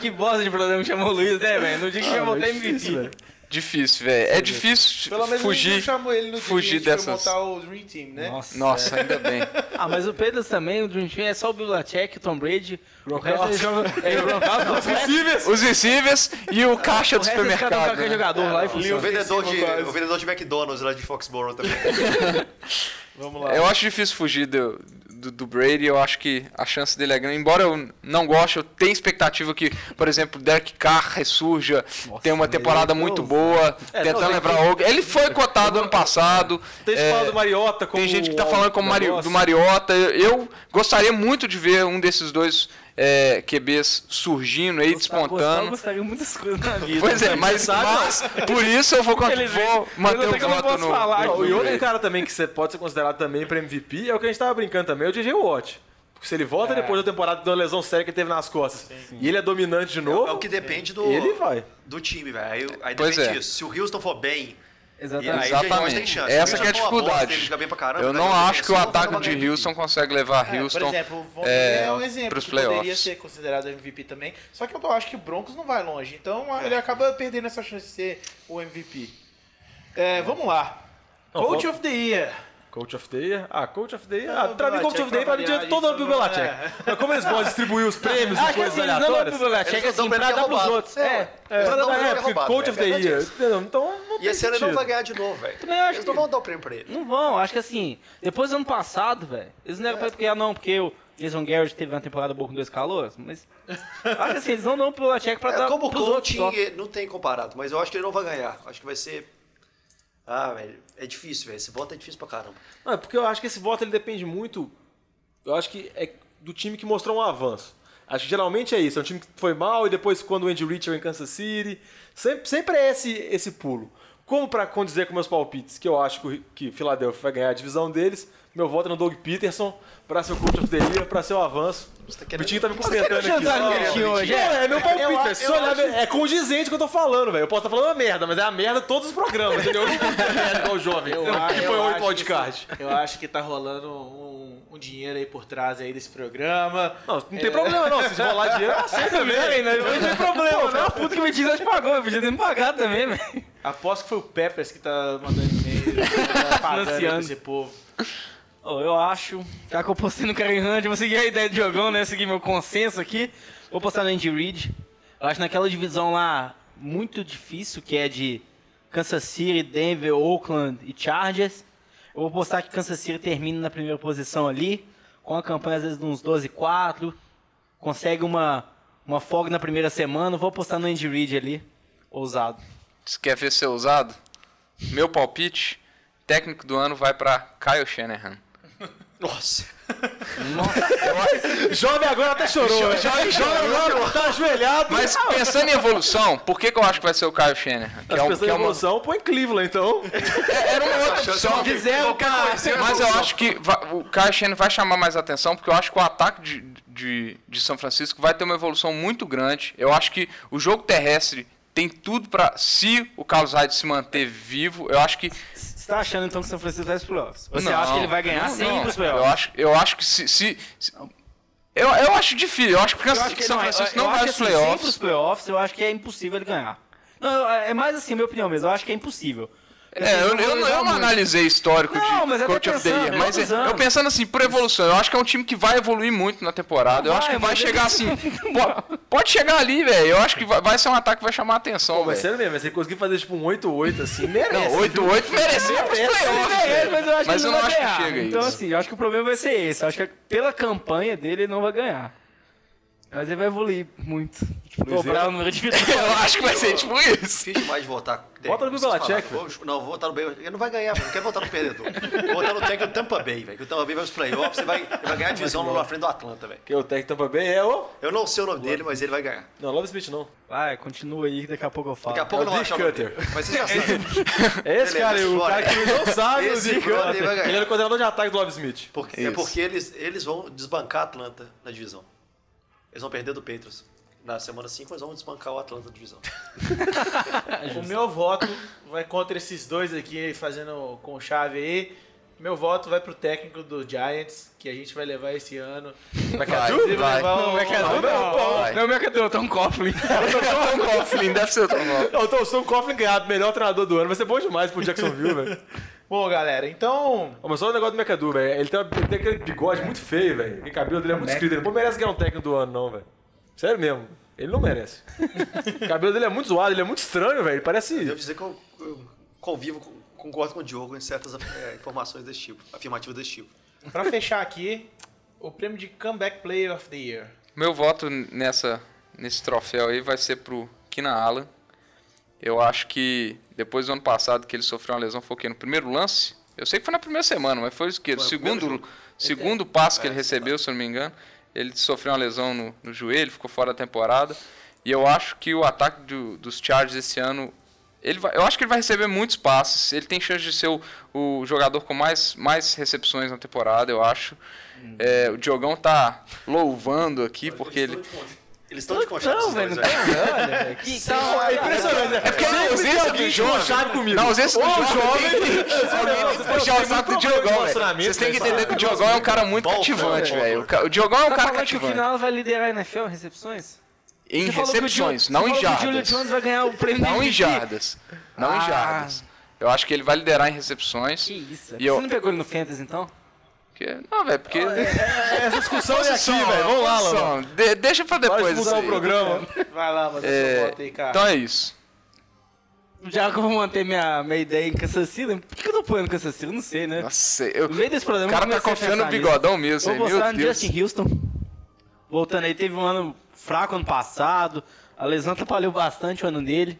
S4: Que bosta de programa que chamou o Luiz, né, velho? No dia que
S2: Ah,
S4: eu votei
S2: é difícil,
S4: MVP.
S1: Difícil, velho. É difícil
S7: Pelo menos gente não
S1: fugir.
S7: chamou ele no
S1: fugir dessas-
S7: montar o Dream Team, né?
S4: Nossa.
S1: Nossa, ainda bem. (laughs)
S4: Ah, mas o Pedro também, o Dream Team é só o Belichick, o Tom Brady. O resto
S2: Gronkowski.
S4: eles jogam... É, o Gronkowski, o resto-
S1: Os receivers e o caixa do supermercado. né?
S4: jogador lá e
S3: o,
S4: funciona.
S3: vendedor de,
S7: ofensivo quase.
S3: o vendedor de McDonald's lá de Foxborough também. (laughs)
S7: Vamos lá.
S1: Eu acho difícil fugir do, do, do Brady, eu acho que a chance dele é grande. Embora eu não goste, eu tenho expectativa que, por exemplo, Derek Carr ressurja, tenha uma temporada muito boa,
S2: É,
S1: tentando
S2: não, tem-
S1: levar o. Ele foi cotado ano passado.
S2: Tem gente
S1: é,
S2: que fala do Mariota como
S1: Tem gente que tá
S2: um
S1: falando como Mari- do Mariota. Eu, eu gostaria muito de ver um desses dois é, QBs surgindo aí,
S4: Eu
S1: despontando.
S4: gostaria de muitas coisas na vida.
S1: Pois é, mas, mas por isso eu vou, vou
S4: eu
S1: manter o
S4: eu
S1: voto no.
S4: falar
S1: no
S2: e outro cara também que você pode ser considerado também para MVP é o que a gente tava brincando também, é o DJ Watt. Porque se ele volta depois da temporada de uma lesão séria que ele teve nas costas e ele é dominante de novo,
S3: É o que depende do,
S2: ele vai.
S3: do time, velho. Aí, aí
S1: Pois
S3: depende
S1: é.
S3: disso. Se o Houston for bem,
S4: Exatamente.
S1: Exatamente.
S3: chance.
S1: Essa é a dificuldade.
S3: caramba,
S1: Eu
S3: né?
S1: não acho que o ataque de Houston consegue levar
S7: É, por
S1: Houston.
S7: exemplo, o Von
S1: é,
S7: é um exemplo que poderia
S1: playoffs.
S7: ser considerado MVP também. Só que eu acho que o Broncos não vai longe. Então ele acaba perdendo essa chance de ser o MVP. É, vamos lá.
S2: Não,
S7: Coach
S2: vamos-
S7: of the Year.
S2: Coach of the Year? Ah, Coach of the Year.
S7: Ah,
S2: pra mim, Coach of the Year vai no dia todo ano pro Belichick.
S7: isso
S2: Mas como eles gostam de distribuir os (laughs) prêmios
S4: Ah,
S2: e
S4: que
S2: coisas
S4: assim, eles não dão pro
S2: aleatórias,
S4: Belichick
S3: não
S4: assim,
S3: pra
S4: dar pros outros.
S3: É.
S4: É.
S2: Pra
S3: não
S2: dar época, Coach
S3: é
S2: of the Year. Então não
S3: E
S2: tem
S3: esse ano ele não vai ganhar de novo, velho.
S4: Também acho
S3: Eles não vão dar o prêmio pra ele.
S4: Não vão, acho que assim, depois do ano passado, velho, eles não eram porque, ah não, porque o Jason Garrett teve uma temporada boa com dois calores, mas (laughs) acho que assim, eles não dão pro Belichick pra
S3: É,
S4: dar
S3: como
S4: outros
S3: coaching, não tem comparado, mas eu acho que ele não vai ganhar. Acho que vai ser. Ah, velho, é difícil, velho. Esse voto é difícil pra caramba.
S2: Não, é porque eu acho que esse voto ele depende muito. Eu acho que é do time que mostrou um avanço. Acho que geralmente é isso. É um time que foi mal e depois, quando o Andy chegou em Kansas City. Sempre, sempre é esse, esse pulo. Como pra condizer com meus palpites, que eu acho que, Philadelphia vai ganhar a divisão deles, meu voto é no Doug Peterson pra ser o coach of the year, pra ser o avanço. O Vitinho tá me cumprimentando aqui. Não,
S4: hoje,
S2: não,
S4: é?
S2: é meu palpite, velho. olhar,
S7: acho-
S2: é condizente o que eu tô falando, velho. Eu posso estar falando uma merda, mas é a merda de todos os programas, entendeu? Eu não vou ter merda igual o jovem, (laughs)
S7: Eu,
S2: que
S7: eu
S2: foi hoje
S7: acho
S2: podcast.
S7: que- eu acho que tá rolando um, um dinheiro aí por trás aí desse programa.
S2: Não, não tem problema não. Se rolar dinheiro, eu (laughs) aceito também. Não tem problema,
S4: Não,
S2: não.
S4: puta que o Vitinho já te pagou, eu podia ter me pagado também, velho.
S7: Aposto que foi o Peppers que tá mandando e-mail, (laughs) tá pagando esse povo.
S4: Ô, eu acho, já que eu postei no Karen Hunt, vou seguir a ideia de jogão, né? Seguir meu consenso aqui. Vou postar no Andy Reid. Eu acho naquela divisão lá muito difícil, que é de Kansas City, Denver, Oakland e Chargers. Eu vou postar que Kansas City termina na primeira posição ali, com a campanha às vezes de uns 12-4. Consegue uma, uma folga na primeira semana. Vou postar no Andy Reid ali, ousado.
S1: Você quer ver ser usado? Meu palpite, técnico do ano vai pra Kyle Shanahan.
S3: Nossa.
S2: Jovem agora até chorou. Jovem, jovem agora tá ajoelhado.
S1: Mas pensando em evolução, por que, que eu acho que vai ser o Kyle Shanahan? Que
S2: As
S1: é um-
S2: pessoas
S1: que
S2: em
S1: é uma-
S2: evolução, põe Cleveland, então.
S1: Era uma outra opção.
S4: Quiser, cara.
S1: Mas eu acho que o Kyle Shanahan vai chamar mais atenção, porque eu acho que o ataque de, de, de São Francisco vai ter uma evolução muito grande. Eu acho que o jogo terrestre tem tudo pra. Se o Carlos Hyde se manter vivo, eu acho que.
S4: Você tá achando então que o São Francisco vai pros playoffs? Você
S1: Não,
S4: acha que ele vai ganhar
S1: não,
S4: sem
S1: não.
S4: ir pros
S1: Eu
S4: playoffs?
S1: acho, eu acho que se, se- se- Eu, eu acho difícil. Eu acho que,
S4: que
S1: São Francisco não vai
S4: que,
S1: aos
S4: assim, sem
S1: playoffs.
S4: pros playoffs, eu acho que é impossível ele ganhar. Não, é mais assim, minha opinião mesmo. Eu acho que é impossível.
S1: É, eu, eu, não- eu não analisei histórico
S4: Não,
S1: de
S4: mas
S1: Coach of the
S4: pensando,
S1: Year, mas
S4: quantos
S1: eu
S4: anos?
S1: pensando assim, por evolução, eu acho que é um time que vai evoluir muito na temporada. Eu
S4: Vai,
S1: acho que vai chegar assim. (laughs) po- pode chegar ali, velho. Eu acho que vai, vai ser um ataque que vai chamar a atenção,
S2: Pô, mas
S1: velho.
S2: sério mesmo, ele conseguir fazer tipo um 8-8 assim, merece.
S1: Não, 8-8 merecia pros playoffs,
S4: É, mas eu acho
S1: Mas
S4: que
S1: eu não
S4: não
S1: acho
S4: vai
S1: que
S4: ganhar.
S1: chega
S4: Então,
S1: isso.
S4: assim, eu acho que o problema vai ser esse. Eu acho que pela campanha dele ele não vai ganhar. Mas ele vai evoluir muito. Tipo, dobrar o número de vitórias.
S1: Eu acho que vai ser tipo isso.
S3: Demais de votar.
S2: Vota no
S3: Vocês
S2: Belichick.
S3: Vou- Não, vou votar no Bay. Ele não vai ganhar. Não quero votar no perdedor. Vou votar no técnico do Tampa Bay, velho. Que o Tampa Bay vai aos playoffs e vai, vai ganhar a divisão lá na frente do Atlanta, velho.
S2: Que o técnico Tampa Bay é o...
S3: Eu não sei o nome dele, mas ele vai ganhar.
S2: Não, Love Smith não.
S4: Vai, continua aí daqui a pouco eu falo.
S3: Daqui a pouco
S2: É
S3: não vou achar
S2: Cutter.
S3: Mas você já sabe.
S2: É (laughs) esse cara aí, o cara que não sabe o
S3: brother
S2: Cutter.
S3: vai.
S2: Ele era o coordenador de ataque do Love Smith.
S3: Porque- é porque eles, eles vão desbancar a Atlanta na divisão. Eles vão perder do Patriots. Na semana 5 eles vão desbancar o Atlanta divisão. (laughs)
S7: O meu voto vai contra esses dois aqui, fazendo com chave aí. Meu voto vai pro técnico do Giants, que a gente vai levar esse ano.
S1: Vai,
S7: Inclusive,
S1: vai.
S7: levar
S4: Não,
S7: o-
S4: é que é
S7: o-
S4: não,
S1: vai.
S4: não, não é que é o Tom Coughlin. (laughs)
S1: Tom Coughlin, deve ser o Tom Coughlin.
S2: Não, então o Tom Coughlin ganhar melhor treinador do ano vai ser bom demais pro Jacksonville, velho. (laughs)
S7: Bom, galera, então.
S2: Ó, Mas só o negócio do McAdoo, velho. Ele tem, uma- ele tem aquele bigode muito feio, velho. Aquele cabelo dele é muito escrito. Ele não merece ganhar um técnico do ano, não, velho. Sério mesmo. Ele não merece. o cabelo dele é muito zoado, ele é muito estranho, velho. Ele Parece.
S3: Devo dizer que eu, eu convivo, com- concordo com o Diogo em certas é, informações desse tipo, afirmativas desse tipo.
S7: Pra fechar aqui, o prêmio de Comeback Player of the Year.
S1: Meu voto nessa, nesse troféu aí vai ser pro Keenan Allen. Eu acho que depois do ano passado que ele sofreu uma lesão, foi? No primeiro lance? Eu sei que foi na primeira semana, mas foi o?
S3: Foi
S1: segundo, segundo passo que ele recebeu, se eu não me engano. Ele sofreu uma lesão no, no joelho, ficou fora da temporada. E eu acho que o ataque do- dos Chargers esse ano. Ele vai, eu acho que ele vai receber muitos passes. Ele tem chance de ser o, o jogador com mais, mais recepções na temporada, eu acho. É, o Diogão tá louvando aqui porque ele.
S3: Eles estão de conchave,
S4: Não, velho, (laughs) não
S3: velho.
S2: É impressionante?
S1: É porque na ausência do jovem.
S2: chave comigo.
S1: Ausência do
S2: Ô,
S1: jovem. (laughs) alguém
S2: não- você
S1: puxar o saco do Diogão, velho. Vocês têm que entender que o Diogão é um cara muito cativante, velho. O Diogão é um
S4: Tá
S1: cara
S4: que o
S1: cativante.
S4: final vai liderar a NFL em recepções?
S1: Em recepções, não em
S4: que O Julio
S1: jardas.
S4: Jones vai ganhar o prêmio
S1: Não em jardas. Não em
S4: Ah.
S1: jardas. Eu acho que ele vai liderar em recepções.
S4: Que isso?
S1: E eu-
S4: Você não pegou ele no Fantasy, então?
S1: Porque- Não, velho, porque.
S2: Essa discussão é aqui, velho. Vamos lá.
S1: Posição. De- Deixa pra
S2: Pode
S1: depois.
S2: mudar
S1: isso
S2: o programa. (laughs)
S7: Vai lá, manda
S1: É,
S7: voto aí, cara.
S1: Então é isso.
S4: Já que eu vou manter minha, minha ideia em Kansas City, por que eu tô apoiando Kansas City? Eu não sei, né?
S1: Nossa, eu...
S4: No meio desse programa,
S1: o cara
S4: eu
S1: tá confiando no bigodão mesmo,
S4: Vou
S1: aí, meu
S4: postar no
S1: Deus.
S4: Justin Houston. Voltando aí, teve um ano fraco ano passado. A lesão atrapalhou bastante o ano dele.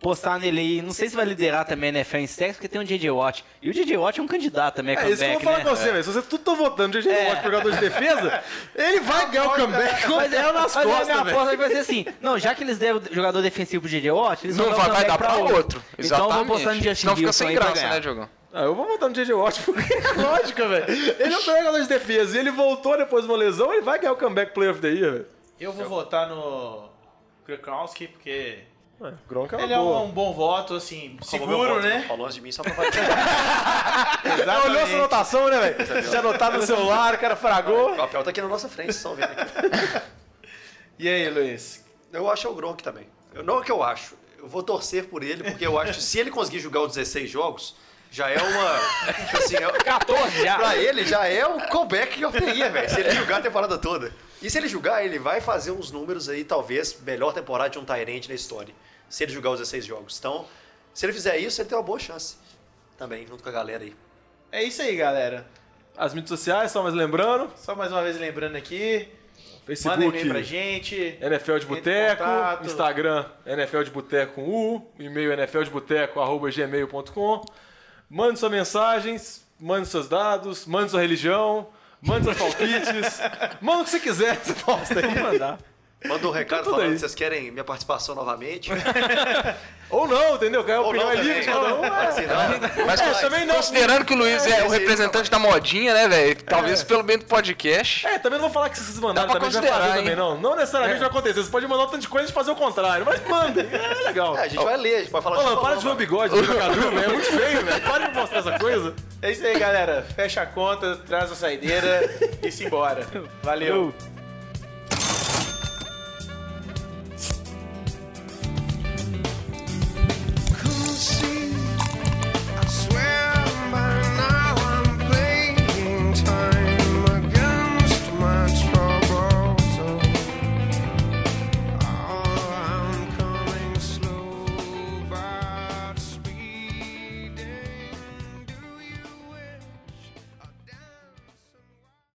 S4: Postar nele aí, não sei se vai liderar também a NFL em sacks, porque tem o J.J. Watt. E o J.J. Watt é um candidato também a
S2: É isso que eu vou falar
S4: né?
S2: com você, velho. Se você tudo tá votando de jeito de jogador de defesa, ele vai ganhar o comeback com o
S4: Mas,
S2: pé nas
S4: mas a minha
S2: costas, velho.
S4: aposta vai ser assim. Não, já que eles deram jogador defensivo pro J.J. Watt, eles
S1: Não
S4: vão
S1: vai, vai dar pra outro.
S4: Então eu vou postar no. Justin
S1: Senão fica sem graça, né, Diogão?
S2: Ah, eu vou votar no J.J. Watt porque (laughs) é lógica, velho. Ele é o melhor jogador de defesa e ele voltou depois de uma lesão, ele vai ganhar o comeback player of the year, velho.
S7: Eu vou votar no Krakowski, porque
S2: Ué, Gronk é uma
S7: ele é
S2: boa.
S7: um bom voto, assim,
S3: Como
S7: seguro,
S3: voto,
S7: né?
S3: Falou antes de mim só pra fazer. (laughs)
S2: Olhou essa anotação, né, velho? Já anotado no celular, o cara fragou.
S3: o papel tá aqui na nossa frente, estão vendo aqui. (laughs)
S7: E aí, Luiz?
S3: Eu acho é o Gronk também. Eu, não é o que eu acho. Eu vou torcer por ele, porque eu acho que se ele conseguir jogar os 16 jogos, já é uma. assim, é, (laughs)
S4: 14 já.
S3: pra ele já é o comeback of the year, velho. Se ele jogar a temporada toda. E se ele jogar, ele vai fazer uns números aí, talvez, melhor temporada de um Tyrant na história. Se ele jogar os 16 jogos. Então, se ele fizer isso, ele tem uma boa chance. Também, junto com a galera aí.
S7: É isso aí, galera.
S2: As mídias sociais, só mais lembrando.
S7: Só mais uma vez lembrando aqui, manda
S2: Facebook,
S7: e-mail pra gente.
S2: NFL de Boteco. Instagram, NFL de Boteco com U, e-mail nfldeboteco.gmail.com. Mande suas mensagens, mande seus dados, mande sua religião, mande seus palpites, (laughs) manda o que você quiser, você posta aí.
S4: mandar.
S3: Manda um recado
S2: tudo
S3: falando
S2: aí.
S3: que vocês querem minha participação novamente. (laughs)
S2: Ou não, entendeu? Que a
S3: Ou
S2: opinião
S3: não
S2: é livre, é.
S3: Mas, assim, não.
S1: Mas
S2: É, também não-
S1: considerando que o Luiz é,
S3: É,
S1: o representante da modinha, né, velho? Talvez pelo bem do podcast.
S2: É, também não vou falar que vocês mandaram também, já fazer também, não. Não necessariamente vai acontecer. Vocês podem mandar um tanto de coisa e fazer o contrário. Mas mandem, é legal.
S3: É, a gente vai ler, a gente vai falar
S2: Ô,
S3: de
S2: para de ver o bigode do jogador, velho. É muito feio, velho. Para de mostrar essa coisa.
S7: É isso aí, galera. Fecha a conta, traz a saideira e se embora. Valeu.
S4: Eu-